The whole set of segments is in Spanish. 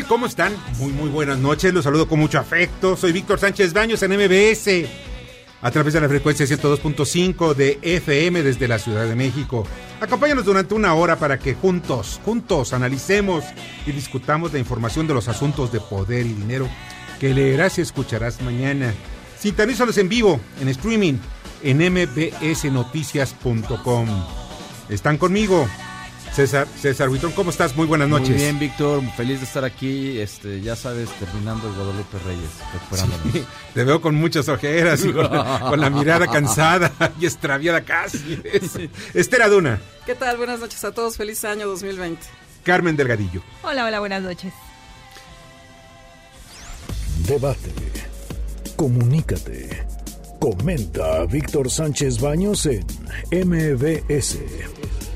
Tal? ¿Cómo están? Muy, muy buenas noches. Los saludo con mucho afecto. Soy Víctor Sánchez Baños en MBS. A través de la frecuencia 102.5 de FM desde la Ciudad de México. Acompáñanos durante una hora para que juntos, juntos analicemos y discutamos la información de los asuntos de poder y dinero que leerás y escucharás mañana. Sintonízanos en vivo, en streaming, en mbsnoticias.com. Están conmigo César, César Huitrón, ¿cómo estás? Muy buenas noches. Muy bien, Víctor, feliz de estar aquí, este, ya sabes, terminando el Guadalupe Reyes, sí, te veo con muchas ojeras y con, con, la mirada cansada y extraviada casi. Esther Aduna. ¿Qué tal? Buenas noches a todos, feliz año 2020. Carmen Delgadillo. Hola, hola, buenas noches. Debate. Comunícate. Comenta a Víctor Sánchez Baños en MBS,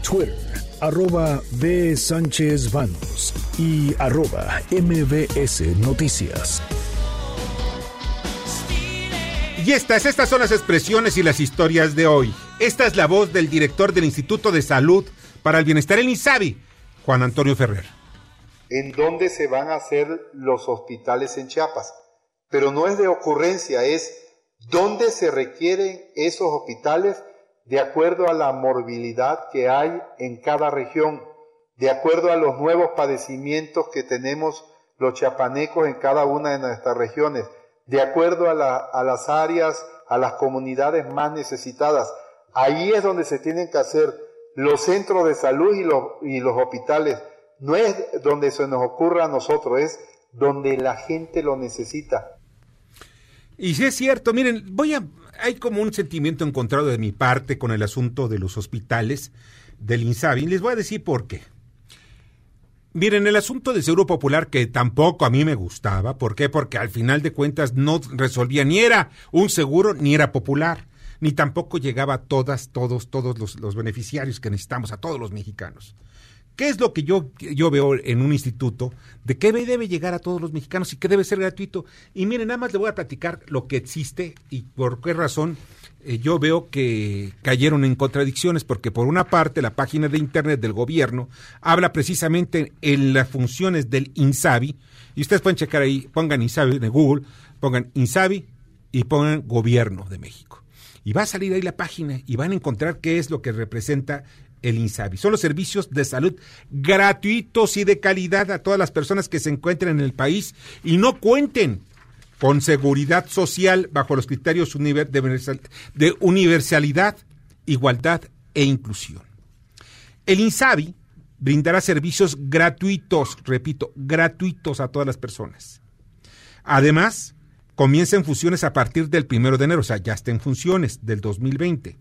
Twitter arroba B. Sánchez Vanos y arroba MBS Noticias. Y estas, estas son las expresiones y las historias de hoy. Esta es la voz del director del Instituto de Salud para el Bienestar, el INSABI, Juan Antonio Ferrer. ¿En dónde se van a hacer los hospitales en Chiapas? Pero no es de ocurrencia, es dónde se requieren esos hospitales de acuerdo a la morbilidad que hay en cada región, de acuerdo a los nuevos padecimientos que tenemos los chiapanecos en cada una de nuestras regiones, de acuerdo a las áreas, a las comunidades más necesitadas. Ahí es donde se tienen que hacer los centros de salud y los, y los hospitales. No es donde se nos ocurra a nosotros, es donde la gente lo necesita. Y si es cierto, miren, voy a hay como un sentimiento encontrado de mi parte con el asunto de los hospitales del INSABI. Les voy a decir por qué. Miren, el asunto del Seguro Popular, que tampoco a mí me gustaba, ¿por qué? Porque al final de cuentas no resolvía, ni era un seguro, ni era popular, ni tampoco llegaba a todas, todos, todos los, los beneficiarios que necesitamos, a todos los mexicanos. ¿Qué es lo que yo, yo veo en un instituto? ¿De qué debe llegar a todos los mexicanos y qué debe ser gratuito? Y miren, nada más le voy a platicar lo que existe y por qué razón eh, yo veo que cayeron en contradicciones, porque por una parte la página de internet del gobierno habla precisamente en las funciones del INSABI, y ustedes pueden checar ahí, pongan INSABI en Google, pongan INSABI y pongan Gobierno de México. Y va a salir ahí la página y van a encontrar qué es lo que representa el INSABI. Son los servicios de salud gratuitos y de calidad a todas las personas que se encuentren en el país y no cuenten con seguridad social bajo los criterios de universalidad, igualdad e inclusión. El INSABI brindará servicios gratuitos, repito, gratuitos a todas las personas. Además, comienza en funciones a partir del primero de enero, o sea, ya está en funciones del 2020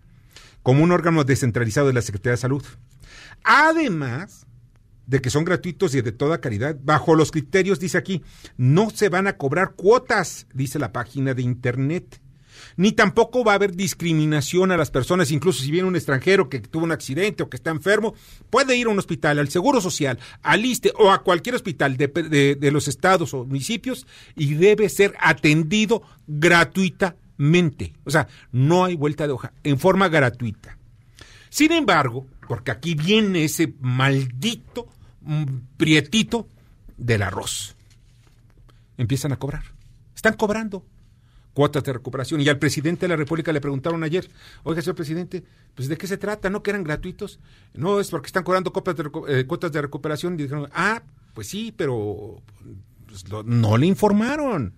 como un órgano descentralizado de la Secretaría de Salud. Además de que son gratuitos y de toda calidad, bajo los criterios, dice aquí, no se van a cobrar cuotas, dice la página de Internet. Ni tampoco va a haber discriminación a las personas, incluso si viene un extranjero que tuvo un accidente o que está enfermo, puede ir a un hospital, al Seguro Social, al ISTE o a cualquier hospital de, de los estados o municipios y debe ser atendido gratuitamente O sea, no hay vuelta de hoja, en forma gratuita. Sin embargo, porque aquí viene ese maldito mm, prietito del arroz. Empiezan a cobrar. Están cobrando. cuotas de recuperación. Y al presidente de la República le preguntaron ayer, oiga, señor presidente, pues ¿de qué se trata? ¿No que eran gratuitos? No, es porque están cobrando eh, cuotas de recuperación. Y dijeron, ah, pues sí, pero pues, no le informaron.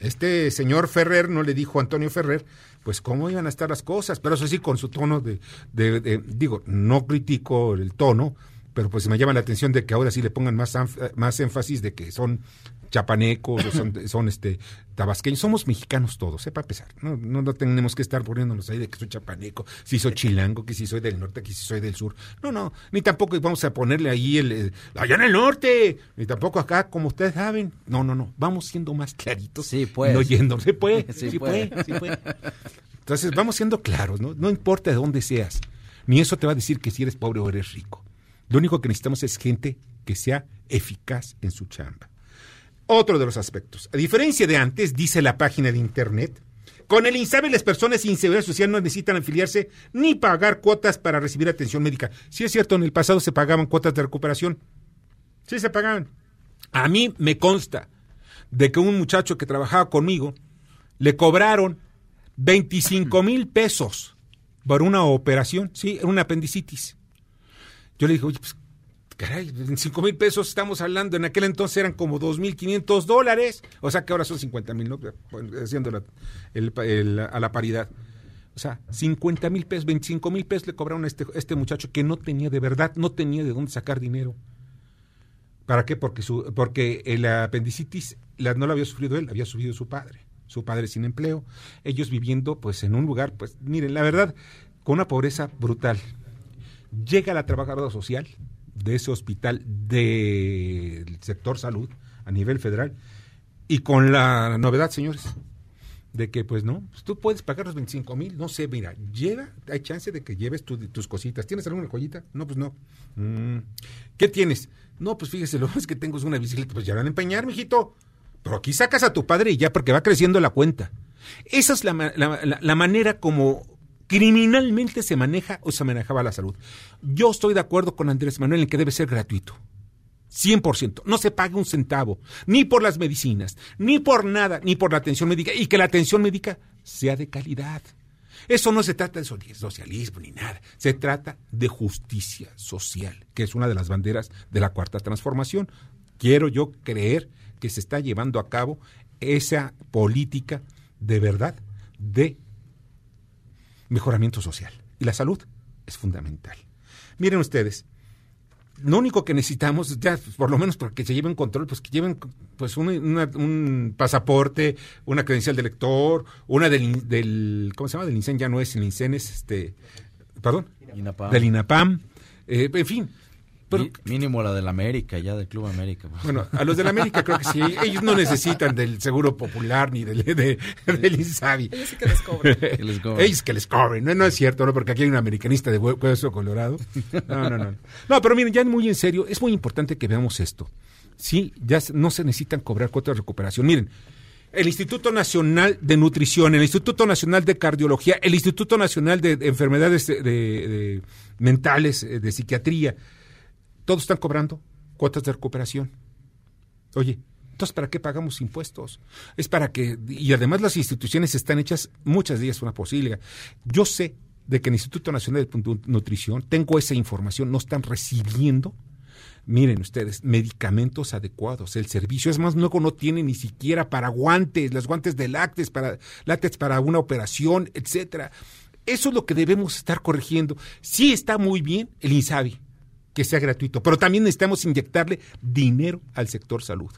Este señor Ferrer no le dijo a Antonio Ferrer, pues cómo iban a estar las cosas, pero eso sí, con su tono de, de digo, no critico el tono, pero pues me llama la atención de que ahora sí le pongan más, más énfasis de que son chapanecos, son, este tabasqueños, somos mexicanos todos, sepa para No, no, tenemos que estar poniéndonos ahí de que soy chapaneco, si soy chilango, que si soy del norte, que si soy del sur. No, no, ni tampoco vamos a ponerle ahí el, allá en el norte, ni tampoco acá, como ustedes saben. No, no, no, vamos siendo más claritos. Sí, pues. No se puede, sí, puede, sí puede. Entonces, vamos siendo claros, ¿no? No importa de dónde seas, ni eso te va a decir que si eres pobre o eres rico. Lo único que necesitamos es gente que sea eficaz en su chamba. Otro de los aspectos. A diferencia de antes, dice la página de Internet, con el INSABE las personas sin seguridad social no necesitan afiliarse ni pagar cuotas para recibir atención médica. Sí es cierto, en el pasado se pagaban cuotas de recuperación. Sí se pagaban. A mí me consta de que un muchacho que trabajaba conmigo le cobraron 25 mil pesos por una operación, sí, una apendicitis. Yo le dije, oye, pues caray, en 5 mil pesos estamos hablando, en aquel entonces eran como 2.500 dólares, o sea que ahora son 50 mil, ¿no? Haciendo a la paridad. O sea, 50 mil pesos, 25 mil pesos le cobraron a este, este muchacho que no tenía de verdad, no tenía de dónde sacar dinero. ¿Para qué? Porque, su, el apendicitis la, no lo había sufrido él, había sufrido su padre. Su padre sin empleo, ellos viviendo pues en un lugar, pues miren, la verdad, con una pobreza brutal. Llega la trabajadora social, de ese hospital del sector salud a nivel federal y con la novedad, señores, de que pues no, pues, tú puedes pagar los 25 mil, no sé, mira, llega, hay chance de que lleves tus cositas. ¿Tienes alguna joyita? No, pues no. Mm, ¿Qué tienes? No, pues fíjese, lo es que tengo es una bicicleta, pues ya van a empeñar, mijito. Pero aquí sacas a tu padre y ya porque va creciendo la cuenta. Esa es la, la manera como criminalmente se maneja o se manejaba la salud. Yo estoy de acuerdo con Andrés Manuel en que debe ser gratuito. 100%. No se pague un centavo, ni por las medicinas, ni por nada, ni por la atención médica, y que la atención médica sea de calidad. Eso no se trata de socialismo ni nada, se trata de justicia social, que es una de las banderas de la cuarta transformación. Quiero yo creer que se está llevando a cabo esa política de verdad de mejoramiento social. Y la salud es fundamental. Miren ustedes, lo único que necesitamos, ya por lo menos para que se lleven control, pues que lleven pues un, pasaporte, una credencial de lector, una del, del, ¿cómo se llama? Del INSEN, ya no es el INSEN, es este, perdón, del INAPAM, eh, en fin, mínimo la del América, ya del Club América. Bueno, a los del América creo que sí. Ellos no necesitan del Seguro Popular ni del, de, del Insabi. Ellos sí que les cobren. Ellos que les cobren. No, no es cierto, ¿no? Porque aquí hay un americanista de hueso colorado. No, no, no. No, pero miren, ya muy en serio, es muy importante que veamos esto. Sí, ya no se necesitan cobrar cuotas de recuperación. Miren, el Instituto Nacional de Nutrición, el Instituto Nacional de Cardiología, el Instituto Nacional de, Enfermedades de, Mentales, eh, de Psiquiatría, todos están cobrando cuotas de recuperación. Oye, entonces, ¿para qué pagamos impuestos? Es para que, y además las instituciones están hechas muchas de ellas una posible. Yo sé de que el Instituto Nacional de Nutrición, tengo esa información, no están recibiendo, miren ustedes, medicamentos adecuados. El servicio, es más, luego no tiene ni siquiera para guantes, los guantes de lácteos, para, lácteos para una operación, etcétera. Eso es lo que debemos estar corrigiendo. Sí está muy bien el INSABI, que sea gratuito, pero también necesitamos inyectarle dinero al sector salud.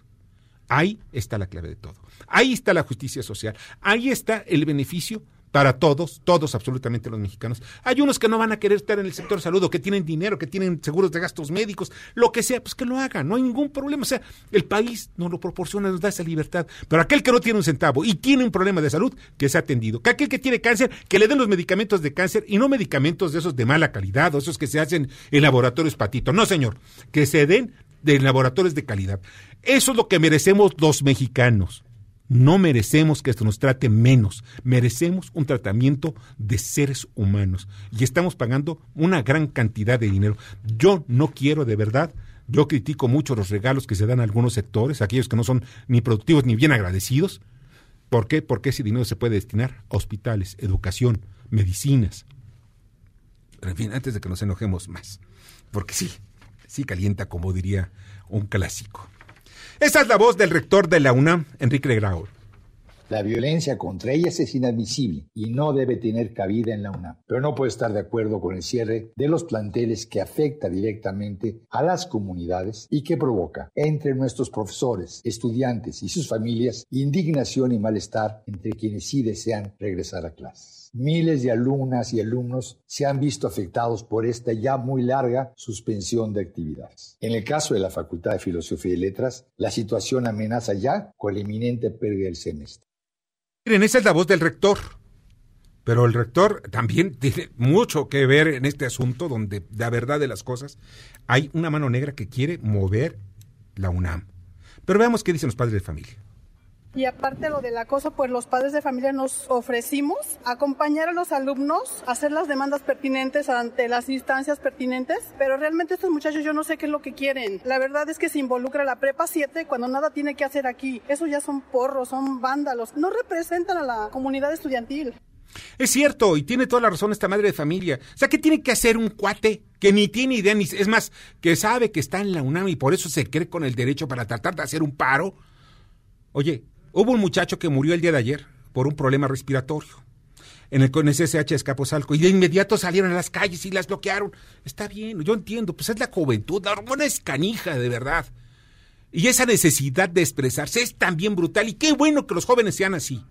Ahí está la clave de todo. Ahí está la justicia social. Ahí está el beneficio para todos, todos absolutamente los mexicanos. Hay unos que no van a querer estar en el sector salud o que tienen dinero, que tienen seguros de gastos médicos, lo que sea, pues que lo hagan, no hay ningún problema. O sea, el país nos lo proporciona, nos da esa libertad. Pero aquel que no tiene un centavo y tiene un problema de salud, que sea atendido. Que aquel que tiene cáncer, que le den los medicamentos de cáncer y no medicamentos de esos de mala calidad o esos que se hacen en laboratorios patito. No, señor, que se den de laboratorios de calidad. Eso es lo que merecemos los mexicanos. No merecemos que esto nos trate menos, merecemos un tratamiento de seres humanos y estamos pagando una gran cantidad de dinero. Yo no quiero de verdad, yo critico mucho los regalos que se dan a algunos sectores, aquellos que no son ni productivos ni bien agradecidos, ¿Por qué? Porque ese dinero se puede destinar a hospitales, educación, medicinas. Pero en fin, antes de que nos enojemos más, porque sí, sí calienta, como diría un clásico. Esa es la voz del rector de la UNAM, Enrique Grau. La violencia contra ellas es inadmisible y no debe tener cabida en la UNAM. Pero no puedo estar de acuerdo con el cierre de los planteles que afecta directamente a las comunidades y que provoca entre nuestros profesores, estudiantes y sus familias indignación y malestar entre quienes sí desean regresar a clases. Miles de alumnas y alumnos se han visto afectados por esta ya muy larga suspensión de actividades. En el caso de la Facultad de Filosofía y Letras, la situación amenaza ya con la inminente pérdida del semestre. Miren, esa es la voz del rector. Pero el rector también tiene mucho que ver en este asunto donde la verdad de las cosas hay una mano negra que quiere mover la UNAM. Pero veamos qué dicen los padres de familia. Y aparte lo del acoso, pues los padres de familia nos ofrecimos acompañar a los alumnos, hacer las demandas pertinentes ante las instancias pertinentes, pero realmente estos muchachos yo no sé qué es lo que quieren. La verdad es que se involucra la prepa 7 cuando nada tiene que hacer aquí. Eso ya son porros, son vándalos, no representan a la comunidad estudiantil. Es cierto, y tiene toda la razón esta madre de familia. O sea, ¿qué tiene que hacer un cuate que ni tiene idea, ni es más, que sabe que está en la UNAM y por eso se cree con el derecho para tratar de hacer un paro? Oye, Hubo un muchacho que murió el día de ayer por un problema respiratorio en el, con SSH Escaposalco y de inmediato salieron a las calles y las bloquearon. Está bien, yo entiendo, pues es la juventud, la hormona es canija, de verdad. Y esa necesidad de expresarse es también brutal y qué bueno que los jóvenes sean así.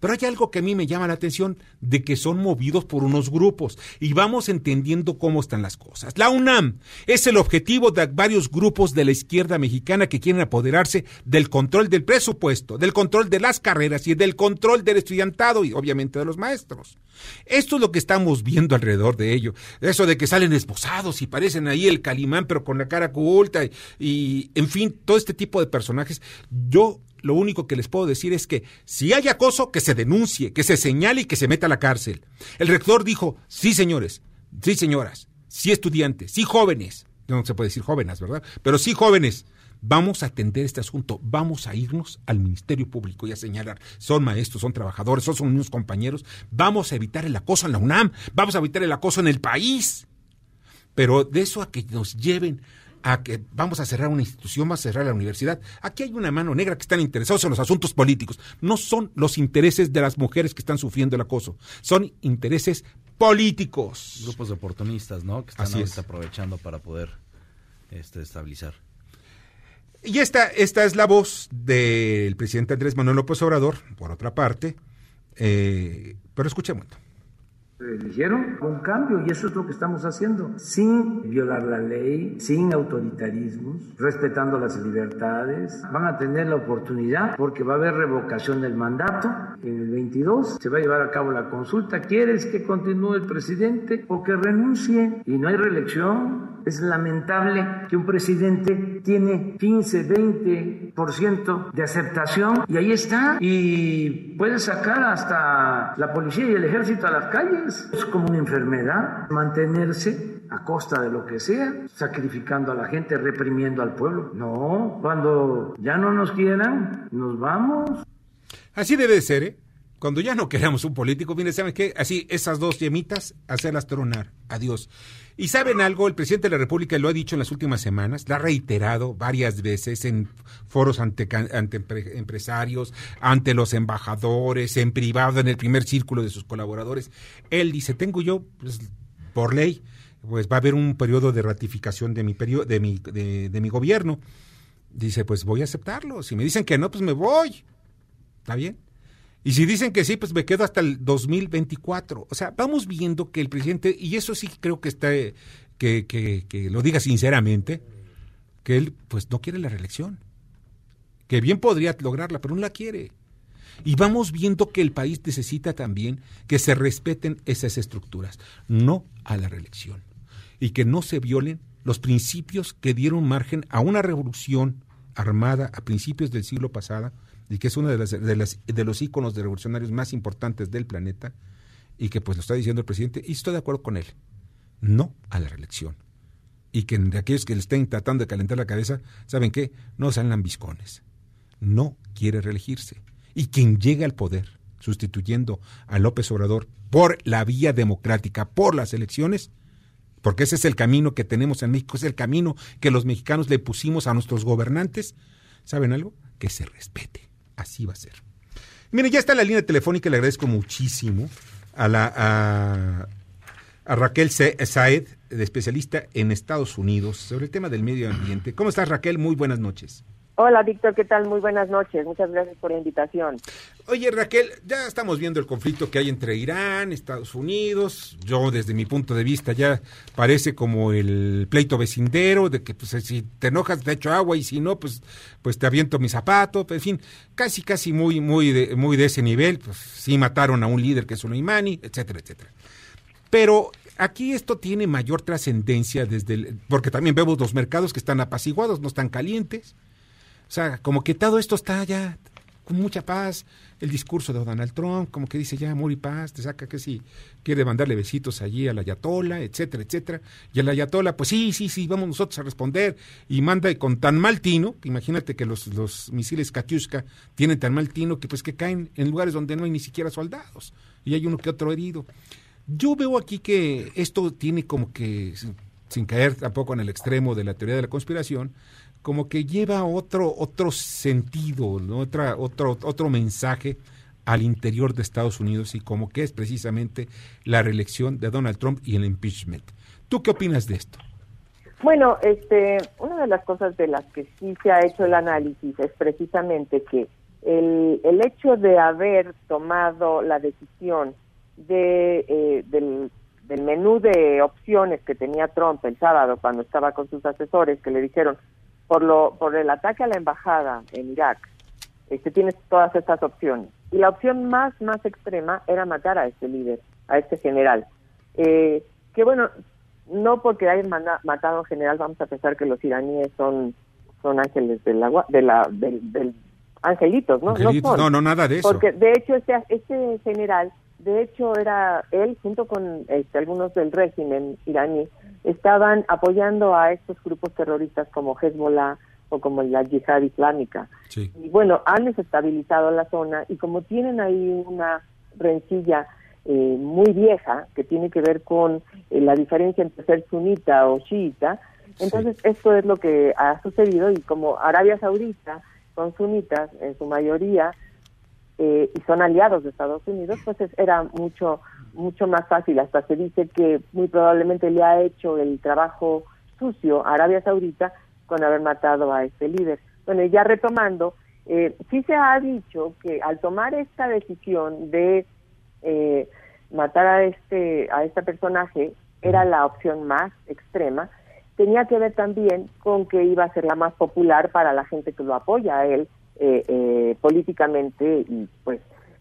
Pero hay algo que a mí me llama la atención, de que son movidos por unos grupos y vamos entendiendo cómo están las cosas. La UNAM es el objetivo de varios grupos de la izquierda mexicana que quieren apoderarse del control del presupuesto, del control de las carreras y del control del estudiantado y obviamente de los maestros. Esto es lo que estamos viendo alrededor de ello. Eso de que salen esposados y parecen ahí el calimán pero con la cara oculta y, y en fin, todo este tipo de personajes. Yo lo único que les puedo decir es que si hay acoso, que se denuncie, que se señale y que se meta a la cárcel. El rector dijo, sí señores, sí señoras, sí estudiantes, sí jóvenes, no se puede decir jóvenes, ¿verdad? Pero sí jóvenes, vamos a atender este asunto, vamos a irnos al Ministerio Público y a señalar, son maestros, son trabajadores, son, son unos compañeros, vamos a evitar el acoso en la UNAM, vamos a evitar el acoso en el país. Pero de eso a que nos lleven a que vamos a cerrar una institución, vamos a cerrar la universidad. Aquí hay una mano negra que están interesados en los asuntos políticos. No son los intereses de las mujeres que están sufriendo el acoso, son intereses políticos. Grupos de oportunistas, ¿no? Que están ahorita aprovechando para poder este, estabilizar. Y esta, esta es la voz del presidente Andrés Manuel López Obrador, por otra parte. Eh, pero escuchemos eligieron un cambio y eso es lo que estamos haciendo, sin violar la ley, sin autoritarismos, respetando las libertades. Van a tener la oportunidad porque va a haber revocación del mandato en el 22, se va a llevar a cabo la consulta. ¿Quieres que continúe el presidente o que renuncie? Y no hay reelección. Es lamentable que un presidente tiene 15, 20% de aceptación y ahí está y puede sacar hasta la policía y el ejército a las calles es como una enfermedad mantenerse a costa de lo que sea, sacrificando a la gente, reprimiendo al pueblo. No, cuando ya no nos quieran, nos vamos. Así debe de ser, ¿eh? Cuando ya no queramos un político, viene, ¿saben qué? Así, esas dos yemitas, hacerlas tronar. Adiós. Y saben algo, el presidente de la República lo ha dicho en las últimas semanas, lo ha reiterado varias veces en foros ante, ante empresarios, ante los embajadores, en privado, en el primer círculo de sus colaboradores. Él dice, tengo yo, pues, por ley, pues va a haber un periodo de ratificación de mi, periodo, de mi, de, de mi gobierno. Dice, pues voy a aceptarlo. Si me dicen que no, pues me voy. ¿Está bien? Y si dicen que sí, pues me quedo hasta el 2024. O sea, vamos viendo que el presidente, y eso sí creo que está, que, lo diga sinceramente, que él pues no quiere la reelección. Que bien podría lograrla, pero no la quiere. Y vamos viendo que el país necesita también que se respeten esas estructuras, no a la reelección. Y que no se violen los principios que dieron margen a una revolución armada a principios del siglo pasado y que es uno de, las, de, de los íconos de revolucionarios más importantes del planeta, y que pues lo está diciendo el presidente, y estoy de acuerdo con él, no a la reelección. Y que de aquellos que le estén tratando de calentar la cabeza, ¿saben qué? No sean lambiscones. No quiere reelegirse. Y quien llegue al poder sustituyendo a López Obrador por la vía democrática, por las elecciones, porque ese es el camino que tenemos en México, es el camino que los mexicanos le pusimos a nuestros gobernantes, ¿saben algo? Que se respete. Así va a ser. Miren, ya está la línea telefónica, le agradezco muchísimo a la a, a Raquel Saed, especialista en Estados Unidos, sobre el tema del medio ambiente. ¿Cómo estás, Raquel? Muy buenas noches. Hola, Víctor, ¿qué tal? Muy buenas noches. Muchas gracias por la invitación. Oye, Raquel, ya estamos viendo el conflicto que hay entre Irán, Estados Unidos. Yo, desde mi punto de vista, ya parece como el pleito vecindero, de que pues, si te enojas te echo agua y si no, pues, pues te aviento mi zapato. En fin, casi, casi muy, muy de, muy de ese nivel. Pues sí mataron a un líder que es Soleimani, etcétera, etcétera. Pero aquí esto tiene mayor trascendencia desde el, porque también vemos los mercados que están apaciguados, no están calientes o sea, como que todo esto está ya con mucha paz. El discurso de Donald Trump, como que dice ya amor y paz, te saca que si quiere mandarle besitos allí a la Ayatola, etcétera, etcétera. Y a la Ayatola, pues sí, sí, sí, vamos nosotros a responder. Y manda con tan mal tino, imagínate que los, los misiles Katyuska tienen tan mal tino que pues que caen en lugares donde no hay ni siquiera soldados. Y hay uno que otro herido. Yo veo aquí que esto tiene como que, sin caer tampoco en el extremo de la teoría de la conspiración, como que lleva otro, otro sentido, ¿no? Otra, otro, otro mensaje al interior de Estados Unidos y como que es precisamente la reelección de Donald Trump y el impeachment. ¿Tú qué opinas de esto? Bueno, este, una de las cosas de las que sí se ha hecho el análisis es precisamente que el, el hecho de haber tomado la decisión de, eh, del, del menú de opciones que tenía Trump el sábado cuando estaba con sus asesores, que le dijeron, por, lo, por el ataque a la embajada en Irak, este, tienes todas estas opciones. Y la opción más, más extrema era matar a este líder, a este general. Eh, que bueno, no porque hayan matado a un general vamos a pensar que los iraníes son, son ángeles del agua, de la, del, angelitos, ¿no? no, no, nada de eso. Porque de hecho este, este general, de hecho era él junto con este, algunos del régimen iraní, estaban apoyando a estos grupos terroristas como Hezbollah o como la yihad islámica. Y bueno, han desestabilizado la zona y como tienen ahí una rencilla eh, muy vieja que tiene que ver con eh, la diferencia entre ser sunita o chiita, entonces esto es lo que ha sucedido y como Arabia Saudita son sunitas en su mayoría eh, y son aliados de Estados Unidos, pues era mucho mucho más fácil. Hasta se dice que muy probablemente le ha hecho el trabajo sucio a Arabia Saudita con haber matado a este líder. Bueno, y ya retomando, eh, sí se ha dicho que al tomar esta decisión de eh, matar a este a este personaje era la opción más extrema, tenía que ver también con que iba a ser la más popular para la gente que lo apoya a él eh, eh políticamente y pues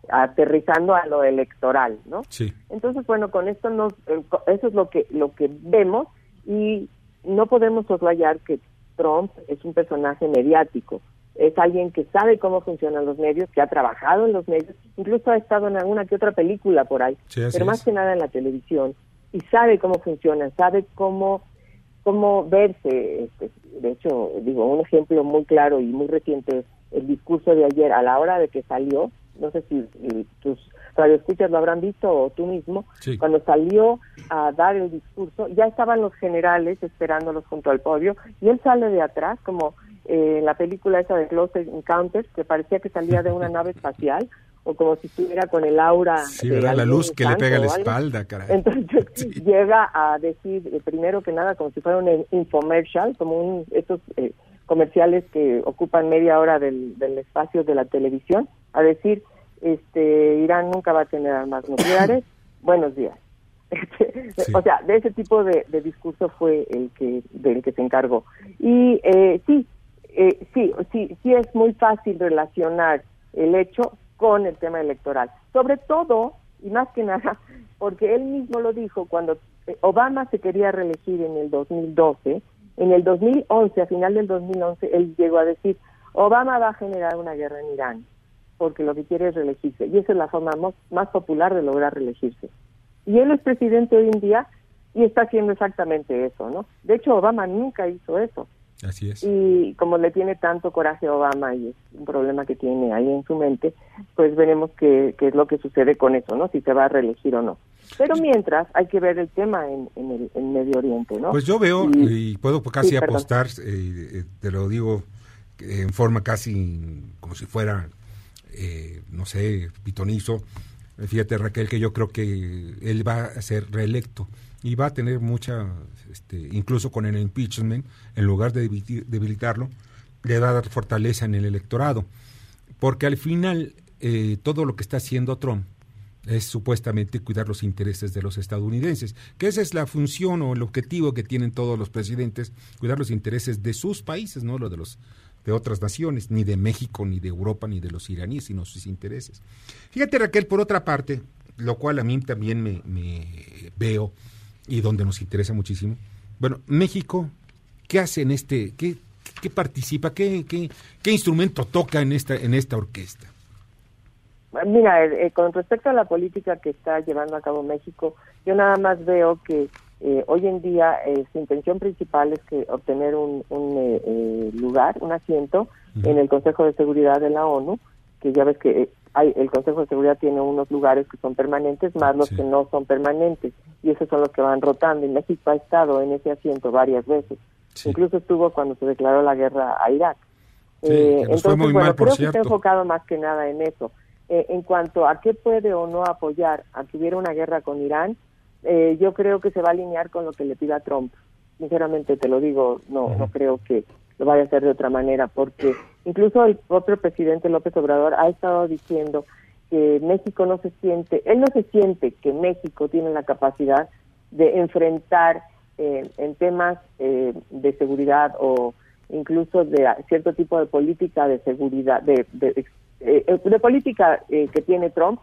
aterrizando a lo electoral, ¿no? Sí. Entonces, bueno, con esto nos, eh, eso es lo que lo que vemos y no podemos soslayar que Trump es un personaje mediático, es alguien que sabe cómo funcionan los medios, que ha trabajado en los medios, incluso ha estado en alguna que otra película por ahí, pero más que nada en la televisión y sabe cómo funcionan, sabe cómo cómo verse. Este, de hecho, digo, un ejemplo muy claro y muy reciente es el discurso de ayer a la hora de que salió no sé si, tus radioescuchas lo habrán visto o tú mismo, cuando salió a dar el discurso, ya estaban los generales esperándolos junto al podio y él sale de atrás como eh, en la película esa de Close Encounters, que parecía que salía de una nave espacial o como si estuviera con el aura sí, de la luz que le pega a la espalda, caray. Entonces llega a decir, eh, primero que nada, como si fuera un infomercial, como un, estos eh, comerciales que ocupan media hora del, del espacio de la televisión, a decir, este, Irán nunca va a tener armas nucleares, buenos días. O sea, de ese tipo de, discurso fue el que del que se encargó. Y eh, sí, eh, sí, sí, sí es muy fácil relacionar el hecho con el tema electoral. Sobre todo, y más que nada, porque él mismo lo dijo cuando eh, Obama se quería reelegir en el 2012, en el 2011, a final del 2011, él llegó a decir, Obama va a generar una guerra en Irán porque lo que quiere es reelegirse. Y esa es la forma más, popular de lograr reelegirse. Y él es presidente hoy en día y está haciendo exactamente eso, ¿no? De hecho, Obama nunca hizo eso. Así es. Y como le tiene tanto coraje a Obama y es un problema que tiene ahí en su mente, pues veremos qué, qué es lo que sucede con eso, ¿no? Si se va a reelegir o no. Pero mientras hay que ver el tema en, en el en Medio Oriente, ¿no? Pues yo veo y, Y- puedo casi Sí, apostar, eh, eh, te lo digo en forma casi como si fuera, eh, no sé, pitonizo. Fíjate Raquel que yo creo que él va a ser reelecto y va a tener mucha, este, incluso con el impeachment, en lugar de debilitarlo, le va a dar fortaleza en el electorado. Porque al final eh, todo lo que está haciendo Trump es supuestamente cuidar los intereses de los estadounidenses, que esa es la función o el objetivo que tienen todos los presidentes, cuidar los intereses de sus países, no los de los de otras naciones, ni de México, ni de Europa, ni de los iraníes, sino sus intereses. Fíjate Raquel, por otra parte, lo cual a mí también me, me veo y donde nos interesa muchísimo. Bueno, México, ¿qué hace en este, qué, qué participa, qué, qué, qué instrumento toca en esta, en esta orquesta? Mira, eh, con respecto a la política que está llevando a cabo México, yo nada más veo que eh, hoy en día eh, su intención principal es que obtener un, un, eh, eh, lugar, un asiento en el Consejo de Seguridad de la ONU, que ya ves que eh, hay, el Consejo de Seguridad tiene unos lugares que son permanentes, más los Sí. que no son permanentes, y esos son los que van rotando. Y México ha estado en ese asiento varias veces. Sí. Incluso estuvo cuando se declaró la guerra a Irak. Sí, muy bueno, mal, por creo que está cierto. enfocado más que nada en eso. Eh, en cuanto a qué puede o no apoyar a que hubiera una guerra con Irán, eh, yo creo que se va a alinear con lo que le pida Trump. Sinceramente te lo digo, no, no creo que lo vaya a hacer de otra manera, porque incluso el propio presidente López Obrador ha estado diciendo que México no se siente, él no se siente que México tiene la capacidad de enfrentar eh, en temas eh, de seguridad o incluso de cierto tipo de política de seguridad, de, de, eh, de política eh, que tiene Trump,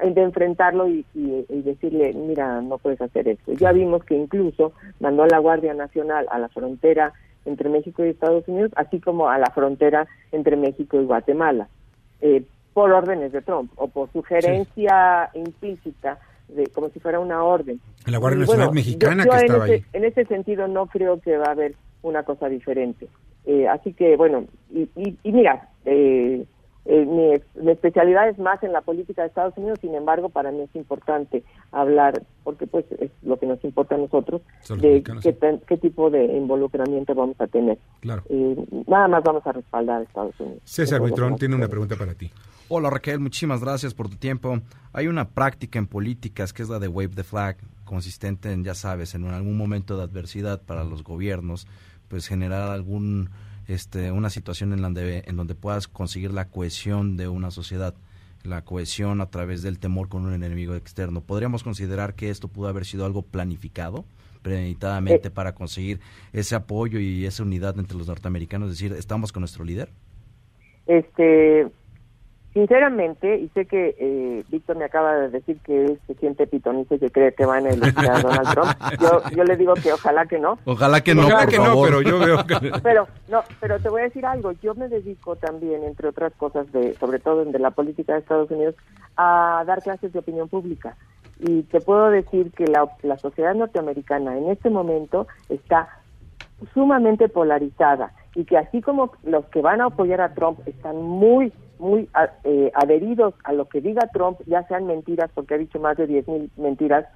eh, de enfrentarlo y, y- y decirle, mira, no puedes hacer esto. Ya vimos que incluso mandó a la Guardia Nacional a la frontera entre México y Estados Unidos, así como a la frontera entre México y Guatemala, eh, por órdenes de Trump o por sugerencia implícita, de, como si fuera una orden. La Guardia Nacional bueno, Mexicana yo- yo que en estaba ese- ahí. En ese sentido no creo que va a haber una cosa diferente. Eh, así que, bueno, y, y- y mira, eh, eh, mi, mi especialidad es más en la política de Estados Unidos, sin embargo, para mí es importante hablar, porque pues es lo que nos importa a nosotros, de qué, tipo de involucramiento vamos a tener. Claro. Eh, nada más vamos a respaldar a Estados Unidos. César Buitrón tiene una pregunta para ti. Hola Raquel, muchísimas gracias por tu tiempo. Hay una práctica en políticas que es la de wave the flag, consistente en, ya sabes, en algún momento de adversidad para los gobiernos, pues generar algún, este, una situación en donde, en donde puedas conseguir la cohesión de una sociedad, la cohesión a través del temor con un enemigo externo. ¿Podríamos considerar que esto pudo haber sido algo planificado? premeditadamente Eh. para conseguir ese apoyo y esa unidad entre los norteamericanos, es decir, estamos con nuestro líder. Este, sinceramente, y sé que eh, Víctor me acaba de decir que él se siente pitonizo y que cree que van a elegir a Donald Trump. Yo, yo le digo que ojalá que no. Ojalá que no, Ojalá por que no, pero yo veo que... Pero no, pero te voy a decir algo. Yo me dedico también, entre otras cosas, de, sobre todo de la política de Estados Unidos, a dar clases de opinión pública. Y te puedo decir que la, la sociedad norteamericana en este momento está sumamente polarizada y que así como los que van a apoyar a Trump están muy, muy eh, adheridos a lo que diga Trump, ya sean mentiras, porque ha dicho más de 10 mil mentiras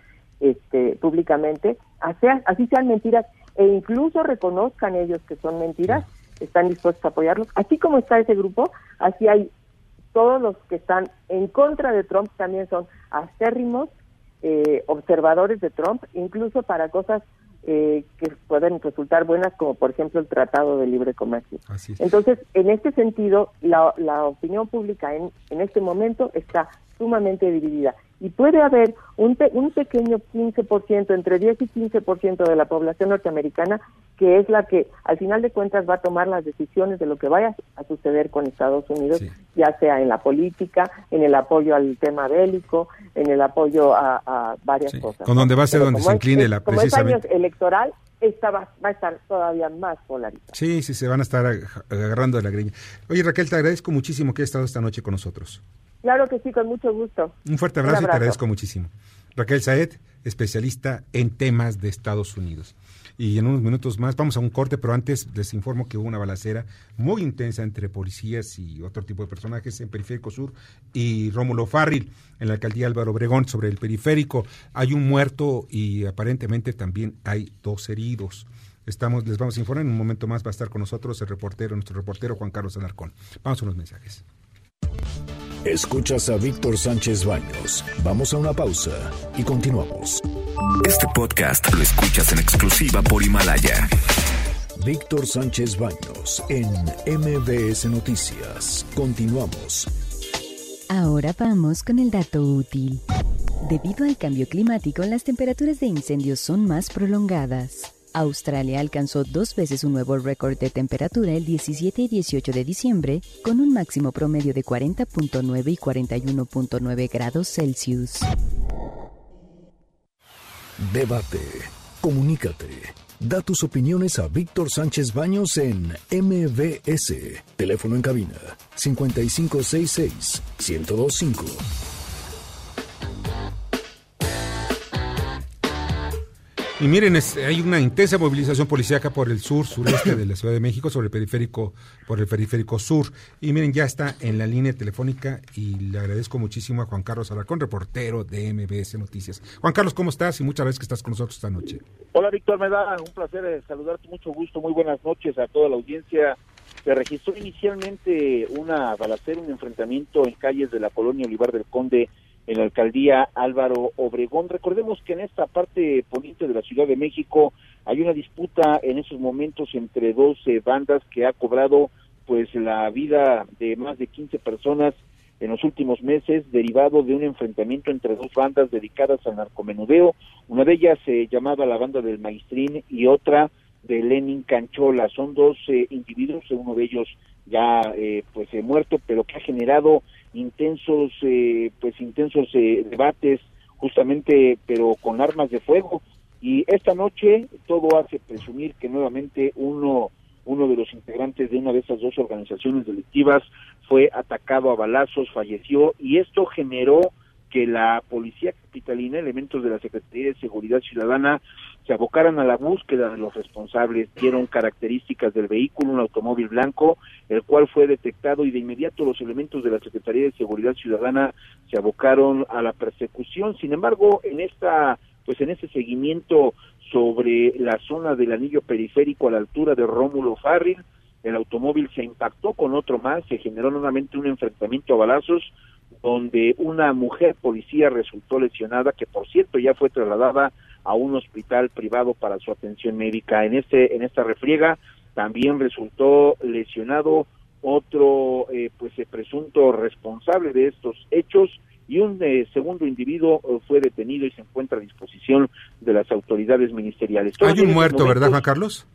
este, públicamente, así sean mentiras e incluso reconozcan ellos que son mentiras, están dispuestos a apoyarlos. Así como está ese grupo, así hay todos los que están en contra de Trump también son acérrimos eh, observadores de Trump, incluso para cosas eh, que pueden resultar buenas, como por ejemplo el Tratado de Libre Comercio. Entonces, en este sentido, la, la opinión pública en, en este momento está sumamente dividida. Y puede haber un, pe- un pequeño 15%, entre 10 y 15% de la población norteamericana, que es la que al final de cuentas va a tomar las decisiones de lo que vaya a suceder con Estados Unidos, Sí. ya sea en la política, en el apoyo al tema bélico, en el apoyo a, a varias Sí, cosas. con donde va a ser Pero donde se incline es- la- Como es año electoral, esta va, va a estar todavía más polarizada. Sí, sí, se van a estar ag- agarrando de la greña. Oye, Raquel, te agradezco muchísimo que hayas estado esta noche con nosotros. Claro que sí, con mucho gusto. Un fuerte Un abrazo, y te agradezco muchísimo. Raquel Saed, especialista en temas de Estados Unidos. Y en unos minutos más vamos a un corte, pero antes les informo que hubo una balacera muy intensa entre policías y otro tipo de personajes en Periférico Sur y Rómulo Farril en la alcaldía Álvaro Obregón sobre el periférico. Hay un muerto y aparentemente también hay dos heridos. Estamos, les vamos a informar. En un momento más va a estar con nosotros el reportero, nuestro reportero Juan Carlos Alarcón. Vamos a unos mensajes. Escuchas a Víctor Sánchez Baños. Vamos a una pausa y continuamos. Este podcast lo escuchas en exclusiva por Himalaya. Víctor Sánchez Baños en MBS Noticias. Continuamos. Ahora vamos con el dato útil. Debido al cambio climático, las temperaturas de incendios son más prolongadas. Australia alcanzó dos veces un nuevo récord de temperatura el 17 y 18 de diciembre, con un máximo promedio de 40.9 y 41.9 grados Celsius. Debate. Comunícate. Da tus opiniones a Víctor Sánchez Baños en MBS. Teléfono en cabina 5566 1025. Y miren, hay una intensa movilización policíaca por el sur, sureste de la Ciudad de México, sobre el periférico, por el periférico sur. Y miren, ya está en la línea telefónica y le agradezco muchísimo a Juan Carlos Alarcón, reportero de MBS Noticias. Juan Carlos, ¿cómo estás? Y muchas gracias que estás con nosotros esta noche. Hola, Víctor, me da un placer eh, saludarte, mucho gusto, muy buenas noches a toda la audiencia. Se registró inicialmente una balacera, un enfrentamiento en calles de la colonia Olivar del Conde en la alcaldía Álvaro Obregón. Recordemos que en esta parte poniente de la Ciudad de México hay una disputa en esos momentos entre dos bandas que ha cobrado pues la vida de más de 15 personas en los últimos meses derivado de un enfrentamiento entre dos bandas dedicadas al narcomenudeo, una de ellas eh, llamada la banda del Maestrín y otra de Lenin Canchola. Son dos eh, individuos, uno de ellos ya eh, pues eh, muerto, pero que ha generado intensos eh, pues intensos eh, debates justamente pero con armas de fuego. Y esta noche todo hace presumir que nuevamente uno uno de los integrantes de una de esas dos organizaciones delictivas fue atacado a balazos, falleció y esto generó que la policía capitalina, elementos de la Secretaría de Seguridad Ciudadana, se abocaran a la búsqueda de los responsables, dieron características del vehículo, un automóvil blanco, el cual fue detectado y de inmediato los elementos de la Secretaría de Seguridad Ciudadana se abocaron a la persecución. Sin embargo, en esta pues en ese seguimiento sobre la zona del anillo periférico a la altura de Rómulo Farril, el automóvil se impactó con otro más, se generó nuevamente un enfrentamiento a balazos, donde una mujer policía resultó lesionada, que por cierto ya fue trasladada a un hospital privado para su atención médica. En este en esta refriega también resultó lesionado otro eh, pues eh, presunto responsable de estos hechos y un eh, segundo individuo fue detenido y se encuentra a disposición de las autoridades ministeriales. Hay un muerto, ¿verdad, Juan Carlos?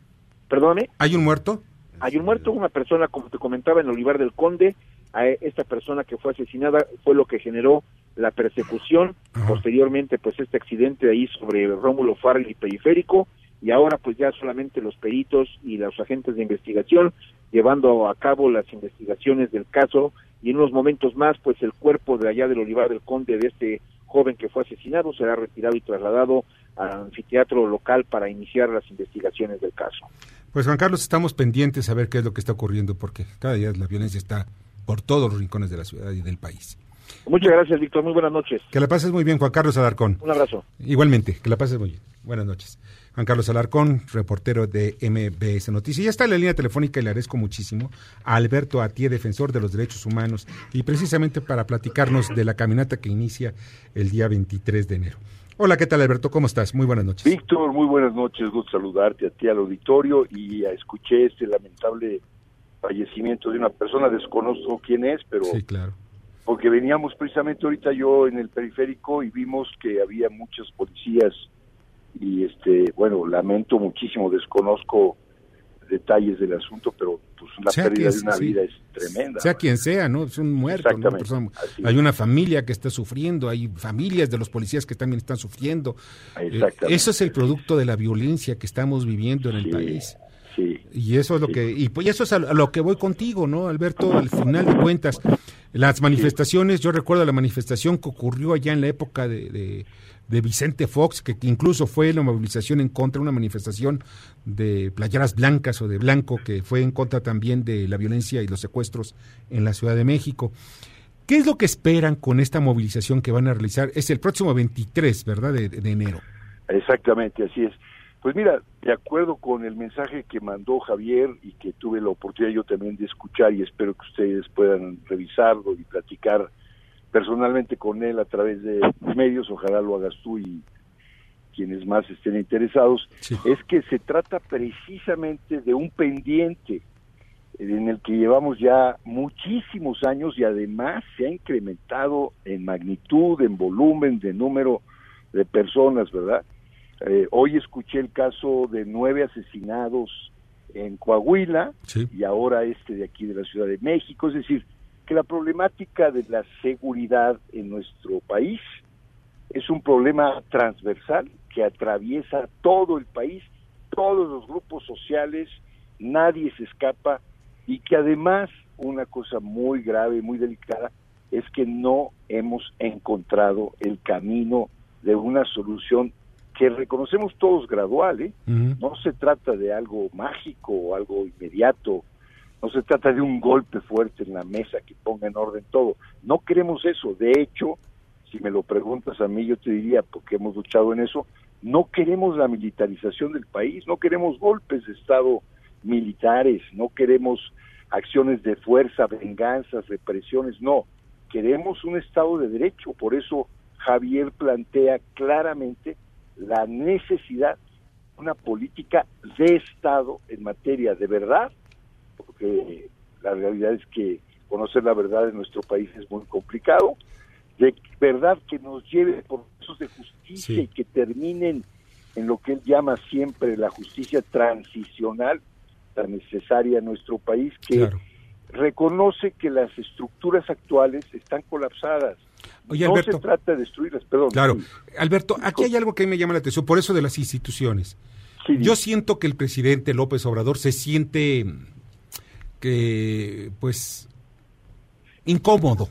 Perdóname. ¿Hay un muerto? Hay un muerto, una persona, como te comentaba, en Olivar del Conde, a esta persona que fue asesinada fue lo que generó la persecución, posteriormente pues este accidente ahí sobre Rómulo Farrell y Periférico, y ahora pues ya solamente los peritos y los agentes de investigación llevando a cabo las investigaciones del caso. Y en unos momentos más pues el cuerpo de allá del Olivar del Conde de este joven que fue asesinado será retirado y trasladado al anfiteatro local para iniciar las investigaciones del caso. Pues Juan Carlos, estamos pendientes a ver qué es lo que está ocurriendo porque cada día la violencia está por todos los rincones de la ciudad y del país. Muchas gracias, Víctor. Muy buenas noches. Que la pases muy bien, Juan Carlos Alarcón. Un abrazo. Igualmente, que la pases muy bien. Buenas noches. Juan Carlos Alarcón, reportero de MBS Noticias. Ya está en la línea telefónica y le agradezco muchísimo a Alberto Atié, defensor de los derechos humanos, y precisamente para platicarnos de la caminata que inicia el día 23 de enero. Hola, ¿qué tal Alberto? ¿Cómo estás? Muy buenas noches. Víctor, muy buenas noches. Gusto saludarte a ti, al auditorio, y escuché este lamentable fallecimiento de una persona, desconozco quién es, pero... Sí, claro. Porque veníamos precisamente ahorita yo en el periférico y vimos que había muchos policías y este, bueno, lamento muchísimo, desconozco detalles del asunto, pero pues la pérdida de una vida es tremenda. Sea quien sea, ¿no? Es un muerto, Hay una familia que está sufriendo, hay familias de los policías que también están sufriendo. Eh, eso es el producto de la violencia que estamos viviendo en el país. Y eso es lo que, y pues eso es a lo que voy contigo, ¿no, Alberto? Al final de cuentas, las manifestaciones, yo recuerdo la manifestación que ocurrió allá en la época de, de Vicente Fox, que incluso fue la movilización en contra, una manifestación de playeras blancas o de blanco, que fue en contra también de la violencia y los secuestros en la Ciudad de México. ¿Qué es lo que esperan con esta movilización que van a realizar? Es el próximo 23, ¿verdad? De, enero. Exactamente, así es. Pues mira, de acuerdo con el mensaje que mandó Javier y que tuve la oportunidad yo también de escuchar y espero que ustedes puedan revisarlo y platicar personalmente con él a través de medios, ojalá lo hagas tú y quienes más estén interesados, es que se trata precisamente de un pendiente en el que llevamos ya muchísimos años y además se ha incrementado en magnitud, en volumen, de número de personas, ¿verdad? Eh, hoy escuché el caso de nueve asesinados en Coahuila y ahora este de aquí de la Ciudad de México, es decir, que la problemática de la seguridad en nuestro país es un problema transversal que atraviesa todo el país, todos los grupos sociales, nadie se escapa y que además una cosa muy grave, muy delicada, es que no hemos encontrado el camino de una solución que reconocemos todos gradual, ¿eh? no se trata de algo mágico o algo inmediato, no se trata de un golpe fuerte en la mesa que ponga en orden todo, no queremos eso, de hecho, si me lo preguntas a mí yo te diría, porque hemos luchado en eso, no queremos la militarización del país, no queremos golpes de Estado militares, no queremos acciones de fuerza, venganzas, represiones, no, queremos un Estado de Derecho, por eso Javier plantea claramente la necesidad de una política de Estado en materia de verdad, porque la realidad es que conocer la verdad en nuestro país es muy complicado, de verdad que nos lleve por procesos de justicia y que terminen en lo que él llama siempre la justicia transicional, tan necesaria en nuestro país, que reconoce que las estructuras actuales están colapsadas. no se trata de destruirlas, perdón. Claro. Alberto, aquí hay algo que me llama la atención, por eso de las instituciones. Yo siento que el presidente López Obrador se siente que, pues, incómodo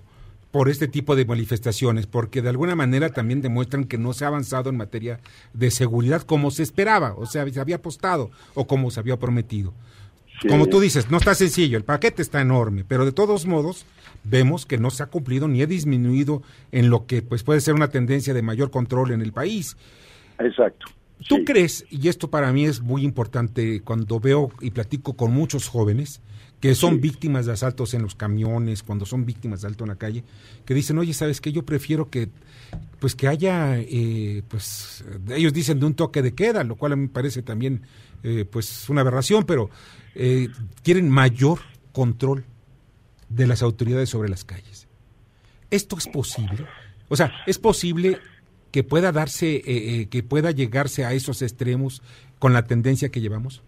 por este tipo de manifestaciones, porque de alguna manera también demuestran que no se ha avanzado en materia de seguridad como se esperaba, o sea, se había apostado o como se había prometido. Como tú dices, no está sencillo, el paquete está enorme, pero de todos modos vemos que no se ha cumplido ni ha disminuido en lo que pues puede ser una tendencia de mayor control en el país. Exacto. ¿Tú crees, y esto para mí es muy importante cuando veo y platico con muchos jóvenes, que son víctimas de asaltos en los camiones, cuando son víctimas de asalto en la calle, que dicen, oye, ¿sabes qué? Yo prefiero que, pues que haya, eh, pues, ellos dicen de un toque de queda, lo cual a mí me parece también, eh, pues, una aberración, pero eh, quieren mayor control de las autoridades sobre las calles. ¿Esto es posible? O sea, ¿es posible que pueda darse, que pueda llegarse a esos extremos con la tendencia que llevamos?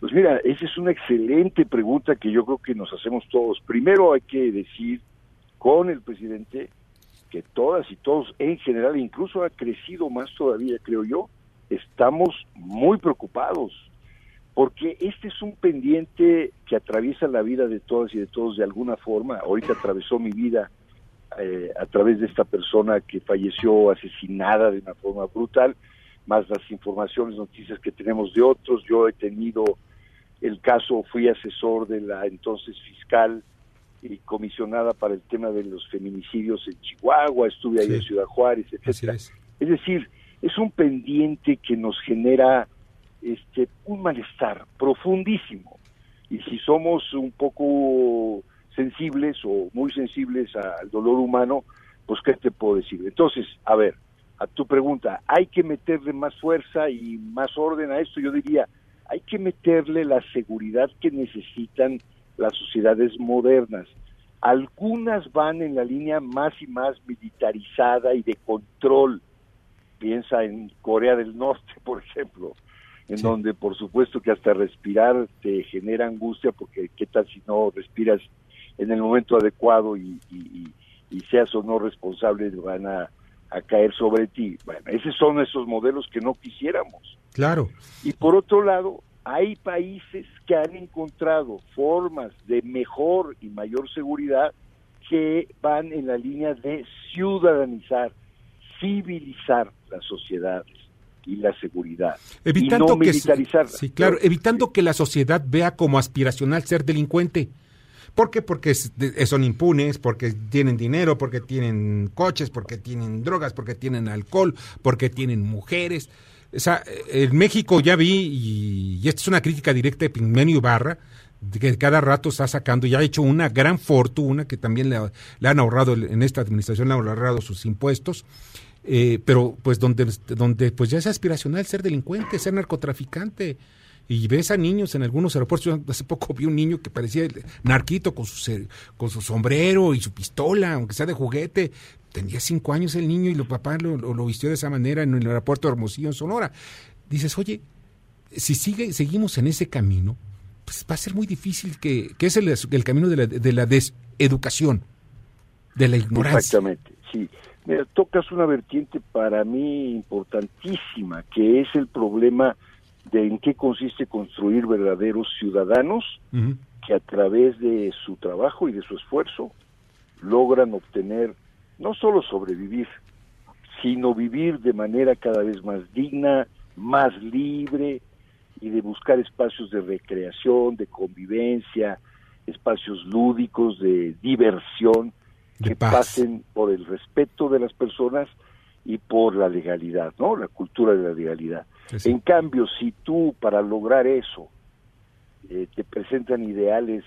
Pues mira, esa es una excelente pregunta que yo creo que nos hacemos todos. Primero hay que decir con el presidente que todas y todos en general, incluso ha crecido más todavía, creo yo, estamos muy preocupados porque este es un pendiente que atraviesa la vida de todas y de todos de alguna forma. Ahorita atravesó mi vida eh, a través de esta persona que falleció asesinada de una forma brutal, más las informaciones, noticias que tenemos de otros. Yo he tenido el caso, fui asesor de la entonces fiscal y comisionada para el tema de los feminicidios en Chihuahua, estuve ahí en Ciudad Juárez, etcétera. Es. es. decir, es un pendiente que nos genera este un malestar profundísimo. Y si somos un poco sensibles o muy sensibles al dolor humano, pues qué te puedo decir. Entonces, a ver, a tu pregunta, ¿hay que meterle más fuerza y más orden a esto? Yo diría, hay que meterle la seguridad que necesitan las sociedades modernas. Algunas van en la línea más y más militarizada y de control. Piensa en Corea del Norte, por ejemplo, en donde por supuesto que hasta respirar te genera angustia porque qué tal si no respiras en el momento adecuado y, y, y seas o no responsable van a a caer sobre ti. Bueno, esos son esos modelos que no quisiéramos. Claro. Y por otro lado, hay países que han encontrado formas de mejor y mayor seguridad que van en la línea de ciudadanizar, civilizar las sociedades y la seguridad. Evitando y no que militarizarla. Sí, claro, evitando que la sociedad vea como aspiracional ser delincuente. ¿Por qué? Porque son impunes, porque tienen dinero, porque tienen coches, porque tienen drogas, porque tienen alcohol, porque tienen mujeres. O sea, en México ya vi, y, y esta es una crítica directa de Pigmenio Barra, que cada rato está sacando y ha hecho una gran fortuna que también le, le han ahorrado en esta administración le han ahorrado sus impuestos eh, pero pues donde donde pues ya es aspiracional ser delincuente ser narcotraficante y ves a niños en algunos aeropuertos. Hace poco vi un niño que parecía narquito con su, con su sombrero y su pistola, aunque sea de juguete. Tenía cinco años el niño y el papá lo, lo, vistió de esa manera en el aeropuerto de Hermosillo, en Sonora. Dices, oye, si sigue, seguimos en ese camino, pues va a ser muy difícil que, que es el, el camino de la, de la deseducación, de la ignorancia. Exactamente, sí. Mira, tocas una vertiente para mí importantísima, que es el problema de en qué consiste construir verdaderos ciudadanos uh -huh. que a través de su trabajo y de su esfuerzo logran obtener no solo sobrevivir, sino vivir de manera cada vez más digna, más libre y de buscar espacios de recreación, de convivencia, espacios lúdicos, de diversión, de que paz. pasen por el respeto de las personas y por la legalidad, ¿no? La cultura de la legalidad. Sí, sí. En cambio, si tú para lograr eso eh, te presentan ideales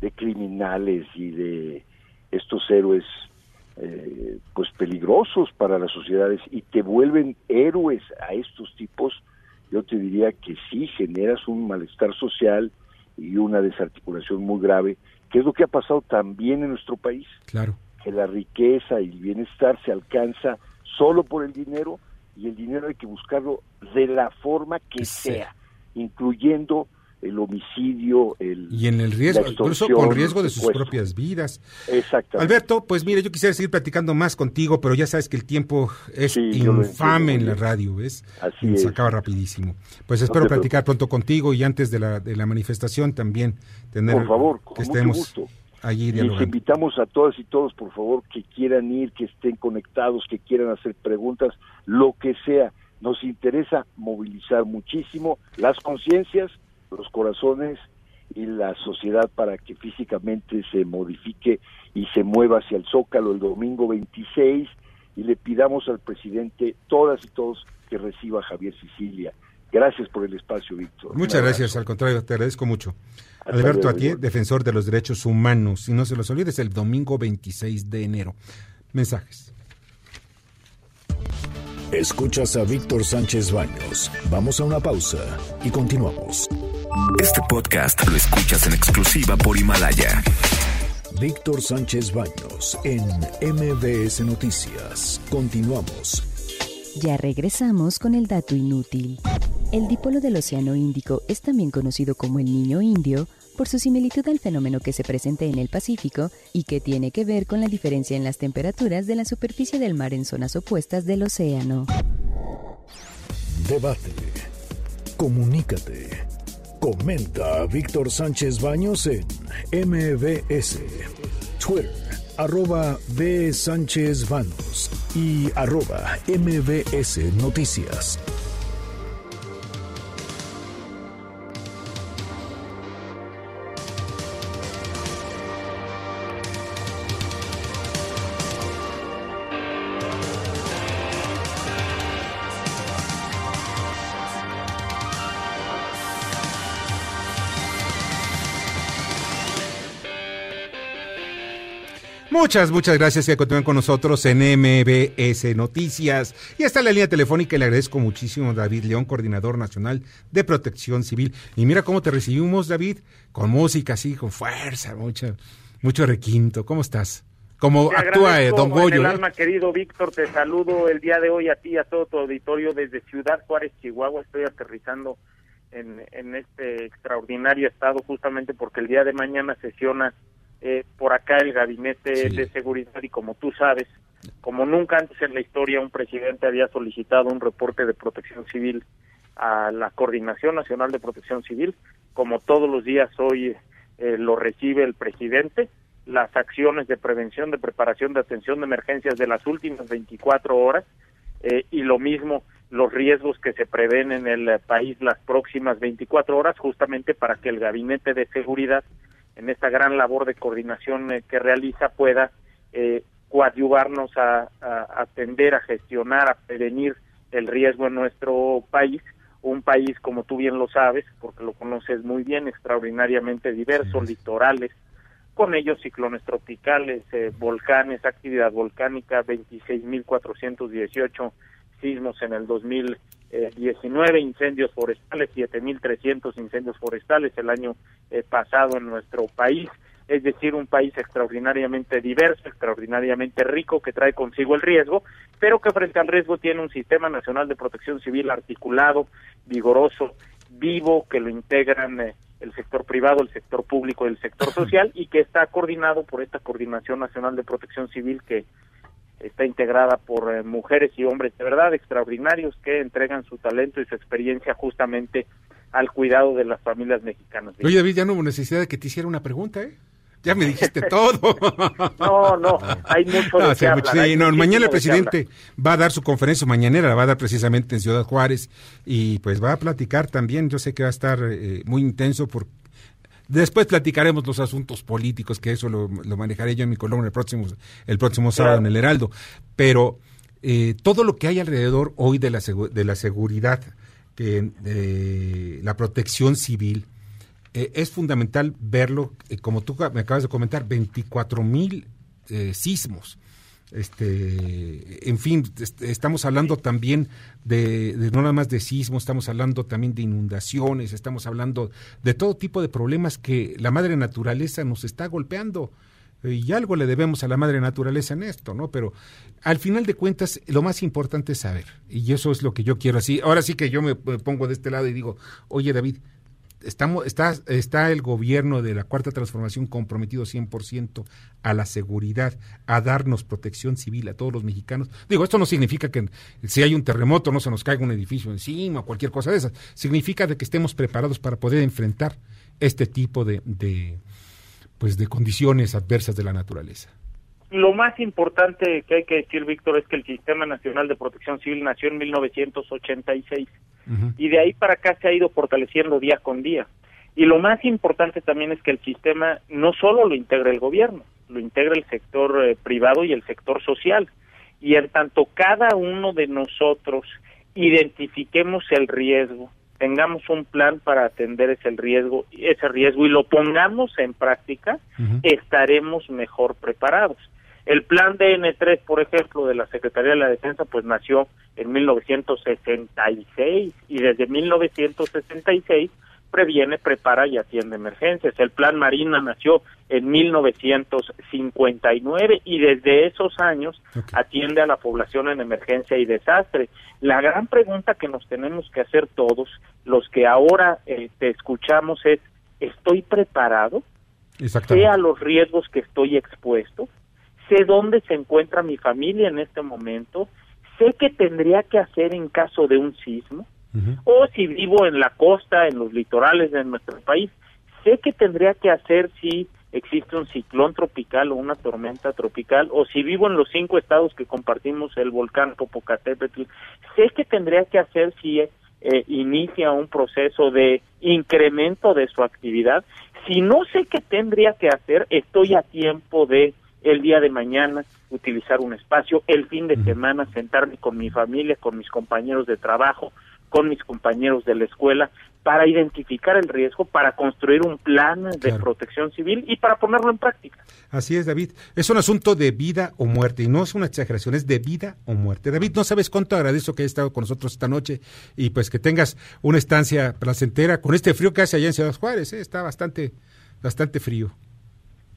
de criminales y de estos héroes eh, pues peligrosos para las sociedades y te vuelven héroes a estos tipos, yo te diría que sí generas un malestar social y una desarticulación muy grave, que es lo que ha pasado también en nuestro país. Claro. Que la riqueza y el bienestar se alcanza solo por el dinero y el dinero hay que buscarlo de la forma que Sí. sea, incluyendo el homicidio, el Y en el riesgo, incluso con riesgo de sus propias vidas. Exactamente. Alberto, pues mire, yo quisiera seguir platicando más contigo, pero ya sabes que el tiempo es Sí, infame en la radio, ¿ves? Así. Se acaba rapidísimo. Pues No espero te platicar pronto contigo y antes de la, de la manifestación también tener Por favor, con que mucho estemos gusto. Allí Les invitamos a todas y todos, por favor, que quieran ir, que estén conectados, que quieran hacer preguntas, lo que sea. Nos interesa movilizar muchísimo las conciencias, los corazones y la sociedad para que físicamente se modifique y se mueva hacia el Zócalo el domingo 26 y le pidamos al presidente, todas y todos, que reciba a Javier Sicilia. Gracias por el espacio, Víctor. Muchas gracias, al contrario, te agradezco mucho. Hasta Alberto Atié, defensor de los derechos humanos. Y no se los olvides, el domingo 26 de enero. Mensajes. Escuchas a Víctor Sánchez Baños. Vamos a una pausa y continuamos. Este podcast lo escuchas en exclusiva por Himalaya. Víctor Sánchez Baños en MBS Noticias. Continuamos. Ya regresamos con el dato inútil. El dipolo del Océano Índico es también conocido como el niño indio por su similitud al fenómeno que se presenta en el Pacífico y que tiene que ver con la diferencia en las temperaturas de la superficie del mar en zonas opuestas del océano. Debate. Comunícate. Comenta a Víctor Sánchez Baños en MBS. Twitter, arroba B. Sánchez Baños y arroba MBS Noticias. Muchas, muchas gracias que continúen con nosotros en MBS Noticias. Y está en la línea telefónica y le agradezco muchísimo a David León, coordinador nacional de protección civil. Y mira cómo te recibimos, David, con música así, con fuerza, mucho, mucho requinto. ¿Cómo estás? Como Te actúa eh, Don en Goyo. el ¿eh? alma, querido Víctor, te saludo el día de hoy a ti y a todo tu auditorio desde Ciudad Juárez, Chihuahua. Estoy aterrizando en, en este extraordinario estado justamente porque el día de mañana sesiona eh, por acá el gabinete Sí. de seguridad y como tú sabes, como nunca antes en la historia un presidente había solicitado un reporte de protección civil a la Coordinación Nacional de Protección Civil, como todos los días hoy eh, lo recibe el presidente las acciones de prevención, de preparación, de atención de emergencias de las últimas 24 horas eh, y lo mismo los riesgos que se prevén en el país las próximas 24 horas, justamente para que el Gabinete de Seguridad, en esta gran labor de coordinación eh, que realiza, pueda eh, coadyuvarnos a, a, atender, a gestionar, a prevenir el riesgo en nuestro país. Un país, como tú bien lo sabes, porque lo conoces muy bien, extraordinariamente diverso, litorales, con ellos ciclones tropicales, eh, volcanes, actividad volcánica, 26.418 sismos en el 2019, incendios forestales, 7.300 incendios forestales el año eh, pasado en nuestro país, es decir, un país extraordinariamente diverso, extraordinariamente rico, que trae consigo el riesgo, pero que frente al riesgo tiene un sistema nacional de protección civil articulado, vigoroso, vivo, que lo integran eh, el sector privado, el sector público y el sector social, y que está coordinado por esta Coordinación Nacional de Protección Civil que está integrada por eh, mujeres y hombres de verdad extraordinarios que entregan su talento y su experiencia justamente al cuidado de las familias mexicanas. Oye, David, ya no hubo necesidad de que te hiciera una pregunta, ¿eh? Ya me dijiste todo. no, no, hay mucho de no, sí, no, mañana el presidente va a dar su conferencia mañanera, la va a dar precisamente en Ciudad Juárez y pues va a platicar también, yo sé que va a estar eh, muy intenso porque Después platicaremos los asuntos políticos, que eso lo, manejaré yo en mi columna el próximo, el próximo sábado en el Heraldo. Pero eh, todo lo que hay alrededor hoy de la, de la seguridad, que, de la protección civil, eh, es fundamental verlo, eh, como tú me acabas de comentar, 24 mil sismos este, en fin, estamos hablando también de, no nada más de sismos, estamos hablando también de inundaciones, estamos hablando de todo tipo de problemas que la madre naturaleza nos está golpeando. Y algo le debemos a la madre naturaleza en esto, ¿no? Pero al final de cuentas, lo más importante es saber. Y eso es lo que yo quiero así. Ahora sí que yo me pongo de este lado y digo, oye David, estamos, está, está el gobierno de la Cuarta Transformación comprometido 100% a la seguridad, a darnos protección civil a todos los mexicanos. Digo, esto no significa que si hay un terremoto no se nos caiga un edificio encima o cualquier cosa de esas. Significa de que estemos preparados para poder enfrentar este tipo de, de, pues, de condiciones adversas de la naturaleza. Lo más importante que hay que decir, Víctor, es que el Sistema Nacional de Protección Civil nació en 1986 y de ahí para acá se ha ido fortaleciendo día con día. Y lo más importante también es que el sistema no solo lo integra el gobierno, lo integra el sector eh, privado y el sector social. Y en tanto cada uno de nosotros identifiquemos el riesgo, tengamos un plan para atender ese riesgo, ese riesgo y lo pongamos en práctica, estaremos mejor preparados. El plan DN3, por ejemplo, de la Secretaría de la Defensa, pues nació en 1966 y desde 1966 previene, prepara y atiende emergencias. El plan Marina nació en 1959 y desde esos años atiende a la población en emergencia y desastre. La gran pregunta que nos tenemos que hacer todos, los que ahora eh, te escuchamos, es, ¿estoy preparado? ¿Sé a los riesgos que estoy expuesto? Sé dónde se encuentra mi familia en este momento, sé qué tendría que hacer en caso de un sismo, o si vivo en la costa, en los litorales de nuestro país, sé qué tendría que hacer si existe un ciclón tropical o una tormenta tropical, o si vivo en los cinco estados que compartimos el volcán Popocatépetl, sé qué tendría que hacer si eh, inicia un proceso de incremento de su actividad. Si no sé qué tendría que hacer, estoy a tiempo de el día de mañana utilizar un espacio, el fin de semana sentarme con mi familia, con mis compañeros de trabajo, con mis compañeros de la escuela, para identificar el riesgo, para construir un plan de protección civil y para ponerlo en práctica. Así es, David. Es un asunto de vida o muerte y no es una exageración, es de vida o muerte. David, no sabes cuánto agradezco que hayas estado con nosotros esta noche y pues que tengas una estancia placentera con este frío que hace allá en Ciudad Juárez. ¿eh? Está bastante, bastante frío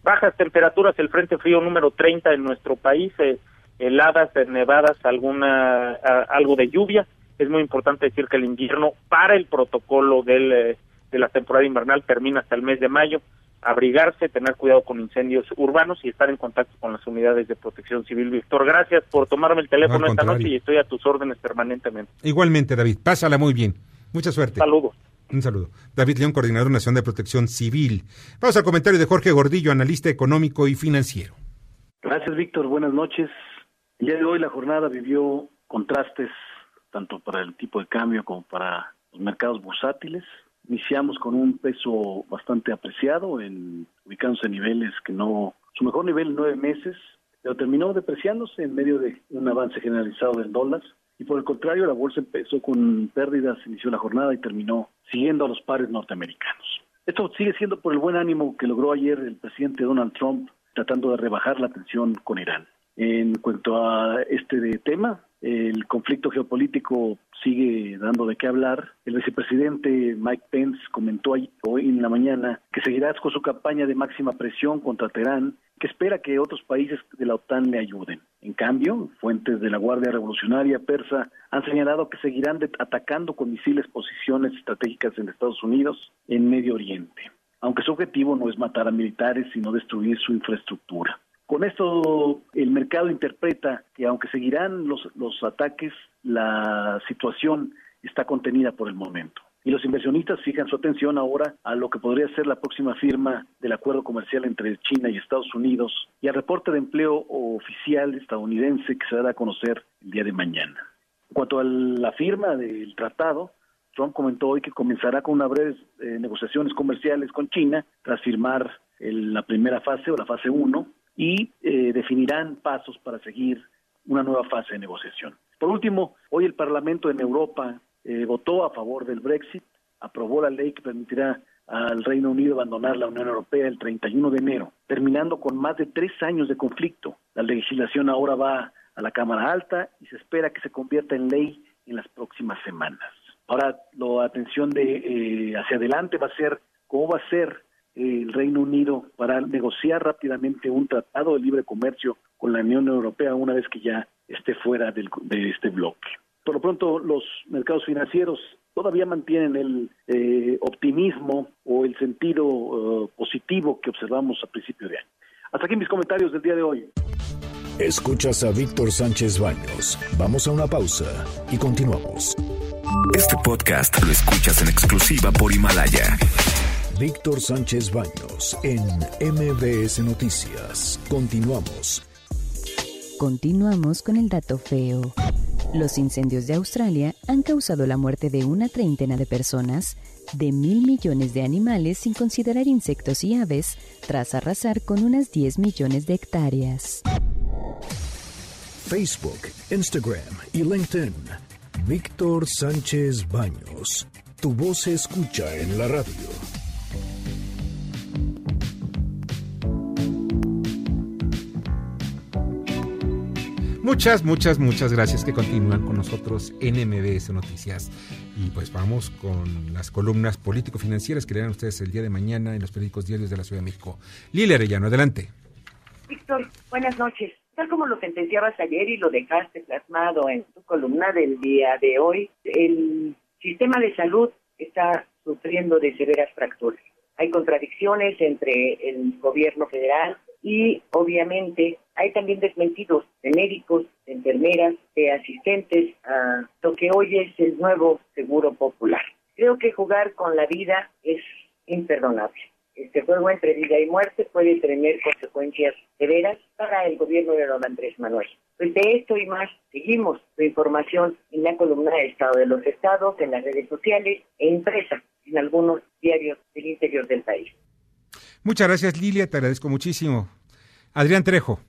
bajas temperaturas, el frente frío número 30 en nuestro país, eh, heladas, nevadas, alguna algo de lluvia. Es muy importante decir que el invierno para el protocolo del, eh, de la temporada invernal termina hasta el mes de mayo. Abrigarse, tener cuidado con incendios urbanos y estar en contacto con las unidades de protección civil. Víctor, gracias por tomarme el teléfono esta noche y estoy a tus órdenes permanentemente. Igualmente, David. Pásala muy bien. Mucha suerte. Saludos. Un saludo. David León, coordinador nacional de protección civil. Vamos al comentario de Jorge Gordillo, analista económico y financiero. Gracias, Víctor. Buenas noches. El día de hoy la jornada vivió contrastes tanto para el tipo de cambio como para los mercados bursátiles. Iniciamos con un peso bastante apreciado, en, ubicándose en niveles que no, su mejor nivel en nueve meses, pero terminó depreciándose en medio de un avance generalizado del dólar. Y por el contrario, la bolsa empezó con pérdidas, inició la jornada y terminó siguiendo a los pares norteamericanos. Esto sigue siendo por el buen ánimo que logró ayer el presidente Donald Trump tratando de rebajar la tensión con Irán. En cuanto a este tema, el conflicto geopolítico sigue dando de qué hablar. El vicepresidente Mike Pence comentó hoy en la mañana que seguirá con su campaña de máxima presión contra Teherán, que espera que otros países de la OTAN le ayuden. En cambio, fuentes de la Guardia Revolucionaria Persa han señalado que seguirán atacando con misiles posiciones estratégicas en Estados Unidos en Medio Oriente, aunque su objetivo no es matar a militares, sino destruir su infraestructura. Con esto el mercado interpreta que aunque seguirán los, los ataques, la situación está contenida por el momento. Y los inversionistas fijan su atención ahora a lo que podría ser la próxima firma del acuerdo comercial entre China y Estados Unidos y al reporte de empleo oficial estadounidense que se dará a conocer el día de mañana. En cuanto a la firma del tratado, Trump comentó hoy que comenzará con una breves eh, negociaciones comerciales con China tras firmar la primera fase o la fase 1 y eh, definirán pasos para seguir una nueva fase de negociación. Por último, hoy el Parlamento en Europa eh, votó a favor del Brexit, aprobó la ley que permitirá al Reino Unido abandonar la Unión Europea el 31 de enero, terminando con más de tres años de conflicto. La legislación ahora va a la Cámara Alta y se espera que se convierta en ley en las próximas semanas. Ahora, la atención de eh, hacia adelante va a ser cómo va a ser el Reino Unido para negociar rápidamente un tratado de libre comercio con la Unión Europea una vez que ya esté fuera del, de este bloque. Por lo pronto, los mercados financieros todavía mantienen el eh, optimismo o el sentido uh, positivo que observamos a principio de año. Hasta aquí mis comentarios del día de hoy. Escuchas a Víctor Sánchez Baños. Vamos a una pausa y continuamos. Este podcast lo escuchas en exclusiva por Himalaya. Víctor Sánchez Baños en MBS Noticias. Continuamos. Continuamos con el dato feo. Los incendios de Australia han causado la muerte de una treintena de personas, de mil millones de animales sin considerar insectos y aves, tras arrasar con unas 10 millones de hectáreas. Facebook, Instagram y LinkedIn. Víctor Sánchez Baños. Tu voz se escucha en la radio. Muchas, muchas, muchas gracias que continúan con nosotros en MBS Noticias. Y pues vamos con las columnas político-financieras que leerán ustedes el día de mañana en los periódicos diarios de la Ciudad de México. Lili Arellano, adelante. Víctor, buenas noches. Tal como lo sentenciabas ayer y lo dejaste plasmado en tu columna del día de hoy, el sistema de salud está sufriendo de severas fracturas. Hay contradicciones entre el gobierno federal y obviamente hay también desmentidos de médicos, de enfermeras, de asistentes a lo que hoy es el nuevo seguro popular. Creo que jugar con la vida es imperdonable. Este juego entre vida y muerte puede tener consecuencias severas para el gobierno de don Andrés Manuel. Pues de esto y más seguimos su información en la columna de Estado de los Estados, en las redes sociales e impresa en algunos diarios del interior del país. Muchas gracias Lilia, te agradezco muchísimo. Adrián Trejo.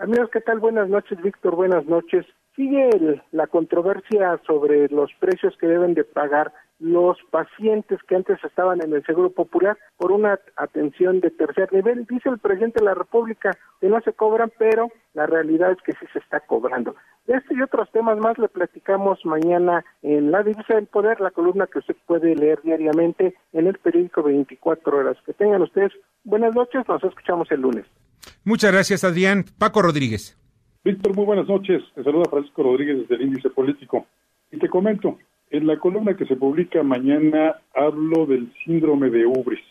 Amigos, ¿qué tal? Buenas noches, Víctor, buenas noches. Sigue la controversia sobre los precios que deben de pagar los pacientes que antes estaban en el Seguro Popular por una atención de tercer nivel. Dice el presidente de la República que no se cobran, pero la realidad es que sí se está cobrando. De este y otros temas más le platicamos mañana en La Divisa del Poder, la columna que usted puede leer diariamente en el periódico 24 horas. Que tengan ustedes buenas noches, nos escuchamos el lunes. Muchas gracias, Adrián. Paco Rodríguez. Víctor, muy buenas noches. Te saluda Francisco Rodríguez desde el Índice Político. Y te comento, en la columna que se publica mañana hablo del síndrome de Ubris.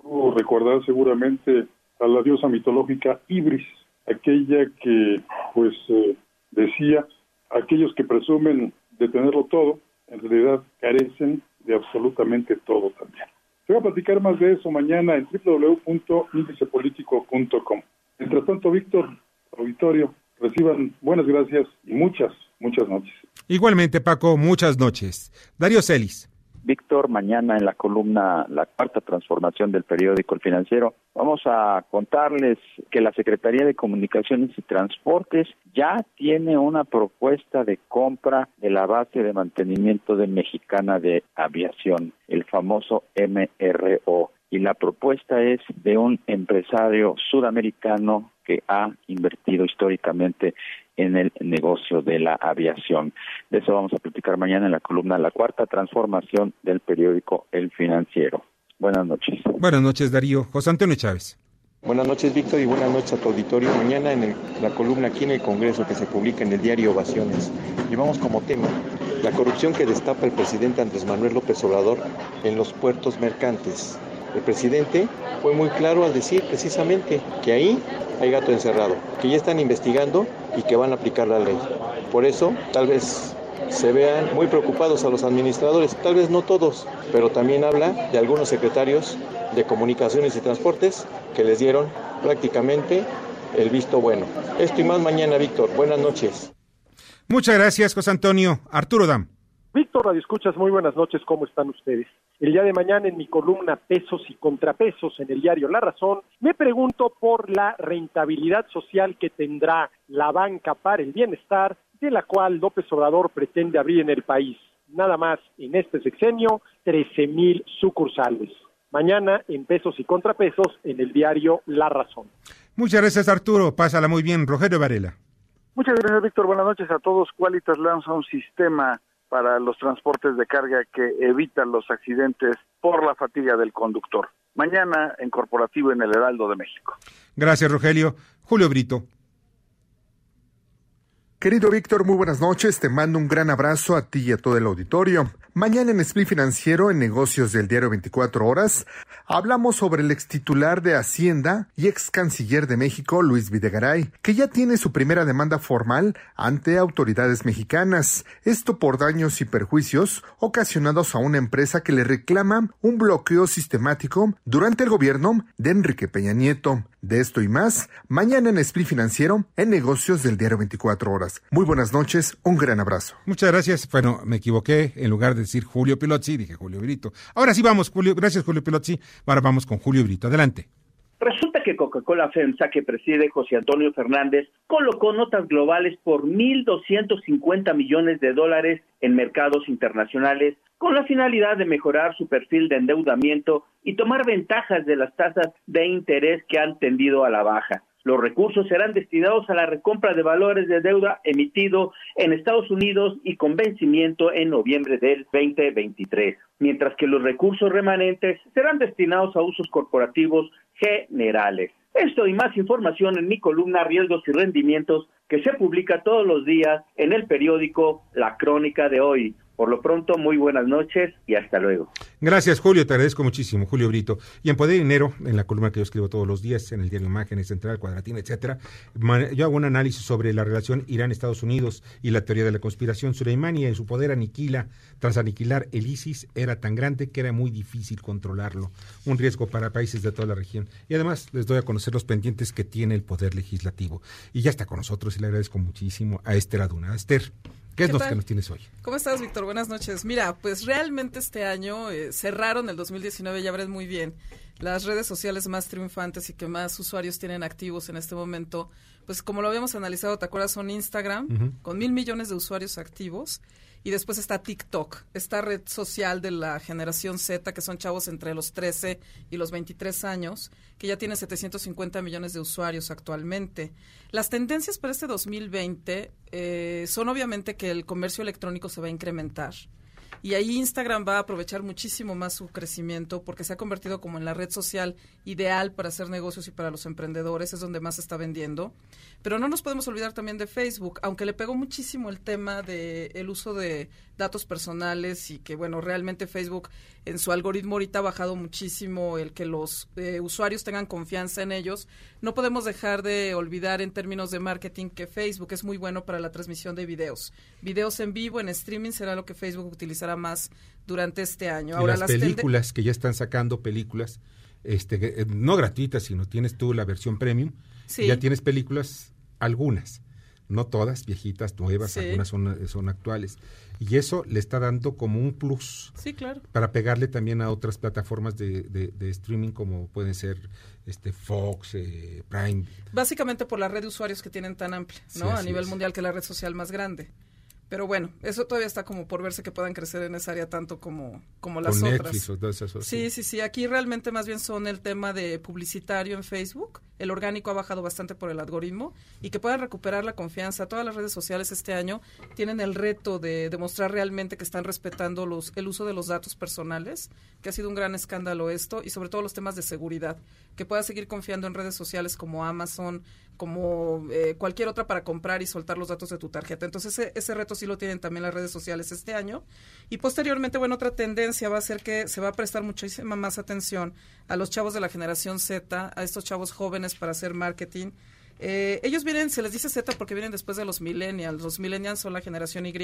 Tú recordar seguramente a la diosa mitológica Ibris, aquella que pues eh, decía, aquellos que presumen de tenerlo todo, en realidad carecen de absolutamente todo también. Se a platicar más de eso mañana en www.indicepolitico.com. Mientras tanto, Víctor, auditorio, reciban buenas gracias y muchas, muchas noches. Igualmente, Paco, muchas noches. Darío Celis. Víctor, mañana en la columna La Cuarta Transformación del periódico El Financiero, vamos a contarles que la Secretaría de Comunicaciones y Transportes ya tiene una propuesta de compra de la base de mantenimiento de Mexicana de Aviación, el famoso MRO. Y la propuesta es de un empresario sudamericano que ha invertido históricamente en el negocio de la aviación. De eso vamos a platicar mañana en la columna La Cuarta Transformación del periódico El Financiero. Buenas noches. Buenas noches, Darío. José Antonio Chávez. Buenas noches, Víctor, y buenas noches a tu auditorio. Mañana en la columna aquí en el Congreso que se publica en el diario Ovaciones, llevamos como tema la corrupción que destapa el presidente Andrés Manuel López Obrador en los puertos mercantes. El presidente fue muy claro al decir precisamente que ahí hay gato encerrado, que ya están investigando y que van a aplicar la ley. Por eso, tal vez se vean muy preocupados a los administradores, tal vez no todos, pero también habla de algunos secretarios de comunicaciones y transportes que les dieron prácticamente el visto bueno. Esto y más mañana, Víctor. Buenas noches. Muchas gracias, José Antonio. Arturo Dam. Víctor Radio Escuchas, muy buenas noches, ¿cómo están ustedes? El día de mañana en mi columna Pesos y Contrapesos en el diario La Razón, me pregunto por la rentabilidad social que tendrá la banca para el bienestar, de la cual López Obrador pretende abrir en el país. Nada más en este sexenio, 13 mil sucursales. Mañana en Pesos y Contrapesos en el diario La Razón. Muchas gracias, Arturo. Pásala muy bien, Rogelio Varela. Muchas gracias, Víctor. Buenas noches a todos. Qualitas lanza un sistema para los transportes de carga que evitan los accidentes por la fatiga del conductor. Mañana en Corporativo en el Heraldo de México. Gracias, Rogelio. Julio Brito. Querido Víctor, muy buenas noches. Te mando un gran abrazo a ti y a todo el auditorio. Mañana en Split Financiero, en negocios del diario 24 Horas, hablamos sobre el ex titular de Hacienda y ex canciller de México, Luis Videgaray, que ya tiene su primera demanda formal ante autoridades mexicanas. Esto por daños y perjuicios ocasionados a una empresa que le reclama un bloqueo sistemático durante el gobierno de Enrique Peña Nieto. De esto y más, mañana en Split Financiero, en negocios del diario 24 Horas. Muy buenas noches, un gran abrazo. Muchas gracias. Bueno, me equivoqué. En lugar de decir Julio Pilotzi, dije Julio Brito. Ahora sí vamos, Julio. Gracias, Julio Pilotzi. Ahora vamos con Julio Brito. Adelante. Resulta que Coca-Cola FEMSA, que preside José Antonio Fernández, colocó notas globales por 1.250 millones de dólares en mercados internacionales con la finalidad de mejorar su perfil de endeudamiento y tomar ventajas de las tasas de interés que han tendido a la baja. Los recursos serán destinados a la recompra de valores de deuda emitido en Estados Unidos y con vencimiento en noviembre del 2023, mientras que los recursos remanentes serán destinados a usos corporativos generales. Esto y más información en mi columna Riesgos y Rendimientos que se publica todos los días en el periódico La Crónica de hoy. Por lo pronto, muy buenas noches y hasta luego. Gracias, Julio. Te agradezco muchísimo, Julio Brito. Y en Poder y Dinero, en la columna que yo escribo todos los días, en el diario Imágenes, Central, Cuadratina, etcétera, yo hago un análisis sobre la relación Irán-Estados Unidos y la teoría de la conspiración. Soleimani en su poder aniquila, tras aniquilar el ISIS, era tan grande que era muy difícil controlarlo. Un riesgo para países de toda la región. Y además les doy a conocer los pendientes que tiene el poder legislativo. Y ya está con nosotros y le agradezco muchísimo a Esther Aduna. Esther. ¿Qué, es lo que nos tienes hoy? ¿Cómo estás, Víctor? Buenas noches. Mira, pues realmente este año eh, cerraron el 2019, ya verás muy bien, las redes sociales más triunfantes y que más usuarios tienen activos en este momento. Pues como lo habíamos analizado, ¿te acuerdas? Son Instagram, con mil millones de usuarios activos. Y después está TikTok, esta red social de la generación Z, que son chavos entre los 13 y los 23 años, que ya tiene 750 millones de usuarios actualmente. Las tendencias para este 2020 eh, son obviamente que el comercio electrónico se va a incrementar. Y ahí Instagram va a aprovechar muchísimo más su crecimiento porque se ha convertido como en la red social ideal para hacer negocios y para los emprendedores, es donde más se está vendiendo. Pero no nos podemos olvidar también de Facebook, aunque le pegó muchísimo el tema del el uso de datos personales y que, bueno, realmente Facebook en su algoritmo ahorita ha bajado muchísimo el que los eh, usuarios tengan confianza en ellos. No podemos dejar de olvidar en términos de marketing que Facebook es muy bueno para la transmisión de videos. Videos en vivo, en streaming será lo que Facebook utiliza utilizará más durante este año. Y Ahora las películas que ya están sacando películas, este, eh, no gratuitas, sino tienes tú la versión premium, Sí. ya tienes películas, algunas, no todas, viejitas, nuevas, Sí. algunas son, son actuales. Y eso le está dando como un plus Sí, claro. para pegarle también a otras plataformas de, de- de streaming como pueden ser este Fox, eh, Prime. Básicamente por la red de usuarios que tienen tan amplia, ¿no? Sí, a nivel es. mundial, que es la red social más grande. Pero bueno, eso todavía está como por verse que puedan crecer en esa área tanto como, como las otras. Esas Sí, sí, sí. Aquí realmente más bien son el tema de publicitario en Facebook. El orgánico ha bajado bastante por el algoritmo y que puedan recuperar la confianza. Todas las redes sociales este año tienen el reto de demostrar realmente que están respetando los, el uso de los datos personales, que ha sido un gran escándalo esto, y sobre todo los temas de seguridad. Que puedas seguir confiando en redes sociales como Amazon, como eh, cualquier otra para comprar y soltar los datos de tu tarjeta. Entonces ese, ese reto sí lo tienen también las redes sociales este año. Y posteriormente, bueno, otra tendencia va a ser que se va a prestar muchísima más atención a los chavos de la generación Z, a estos chavos jóvenes para hacer marketing. Eh, ellos vienen, se les dice Z porque vienen después de los millennials. Los millennials son la generación Y,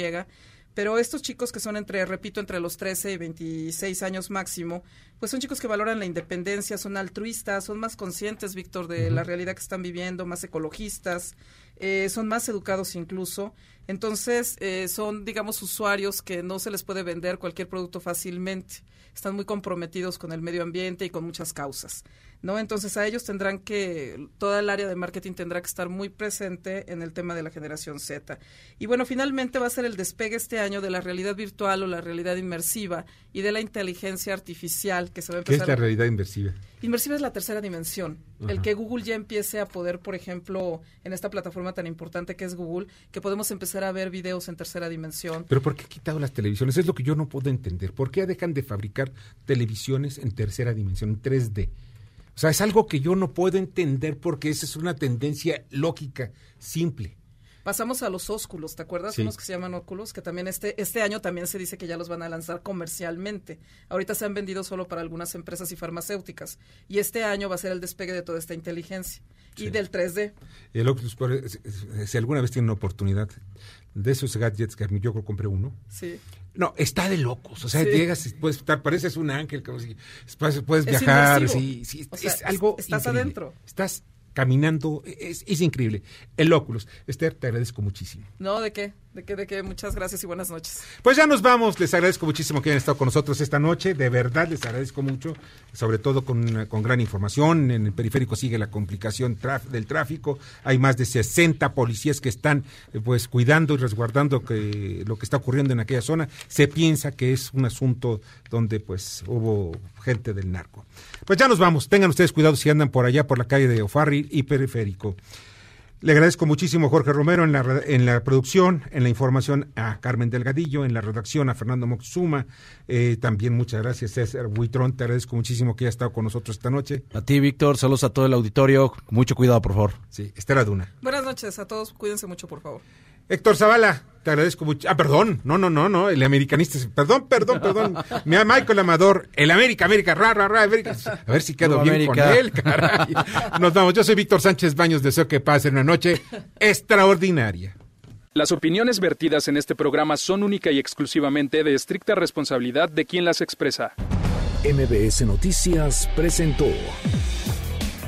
pero estos chicos que son entre, repito, entre los 13 y 26 años máximo, pues son chicos que valoran la independencia, son altruistas, son más conscientes, Víctor, de la realidad que están viviendo, más ecologistas, eh, son más educados incluso. Entonces, eh, son, digamos, usuarios que no se les puede vender cualquier producto fácilmente. Están muy comprometidos con el medio ambiente y con muchas causas. ¿No? Entonces, a ellos tendrán que, toda el área de marketing tendrá que estar muy presente en el tema de la generación Z. Y bueno, finalmente va a ser el despegue este año de la realidad virtual o la realidad inmersiva y de la inteligencia artificial que se va a ¿Qué empezar es la realidad inversiva? Inmersiva es la tercera dimensión. El que Google ya empiece a poder, por ejemplo, en esta plataforma tan importante que es Google, que podemos empezar a ver videos en tercera dimensión. Pero ¿por qué ha quitado las televisiones? Es lo que yo no puedo entender. ¿Por qué dejan de fabricar televisiones en tercera dimensión, en 3D? O sea, es algo que yo no puedo entender porque esa es una tendencia lógica, simple. Pasamos a los ósculos, ¿te acuerdas? Sí. Unos que se llaman óculos, que también este, este año también se dice que ya los van a lanzar comercialmente. Ahorita se han vendido solo para algunas empresas y farmacéuticas. Y este año va a ser el despegue de toda esta inteligencia. Y del 3D. El Oculus, si- alguna vez tienen una oportunidad de esos gadgets que yo creo compré uno, Sí. No, está de locos. O sea, Sí. llegas y puedes estar, pareces un ángel, como si puedes, puedes Es viajar. inmersivo. Sí, sí, O sea, es algo. estás increíble. adentro. Estás caminando, es, es increíble. El Oculus. Esther, te agradezco muchísimo. No, ¿de qué? ¿De qué? ¿De qué? Muchas gracias y buenas noches. Pues ya nos vamos. Les agradezco muchísimo que hayan estado con nosotros esta noche. De verdad, les agradezco mucho. Sobre todo con, con gran información. En el periférico sigue la complicación del tráfico. Hay más de 60 policías que están eh, pues cuidando y resguardando que, lo que está ocurriendo en aquella zona. Se piensa que es un asunto donde pues hubo gente del narco. Pues ya nos vamos. Tengan ustedes cuidado si andan por allá por la calle de Ofarri y periférico. Le agradezco muchísimo a Jorge Romero en la, en la producción, en la información a Carmen Delgadillo, en la redacción a Fernando Moxuma. Eh, también muchas gracias César Buitrón, te agradezco muchísimo que haya estado con nosotros esta noche. A ti, Víctor, saludos a todo el auditorio. Mucho cuidado, por favor. Sí, Esther Aduna. Buenas noches a todos. Cuídense mucho, por favor. Héctor Zavala, te agradezco mucho. Ah, perdón, no, no, no, no, el americanista. Perdón, perdón, perdón. Mi Michael Amador, el América, América, ra, ra, ra, América. A ver si quedo bien América. con él, caray. Nos vamos. Yo soy Víctor Sánchez Baños, deseo que pasen una noche extraordinaria. Las opiniones vertidas en este programa son única y exclusivamente de estricta responsabilidad de quien las expresa. MBS Noticias presentó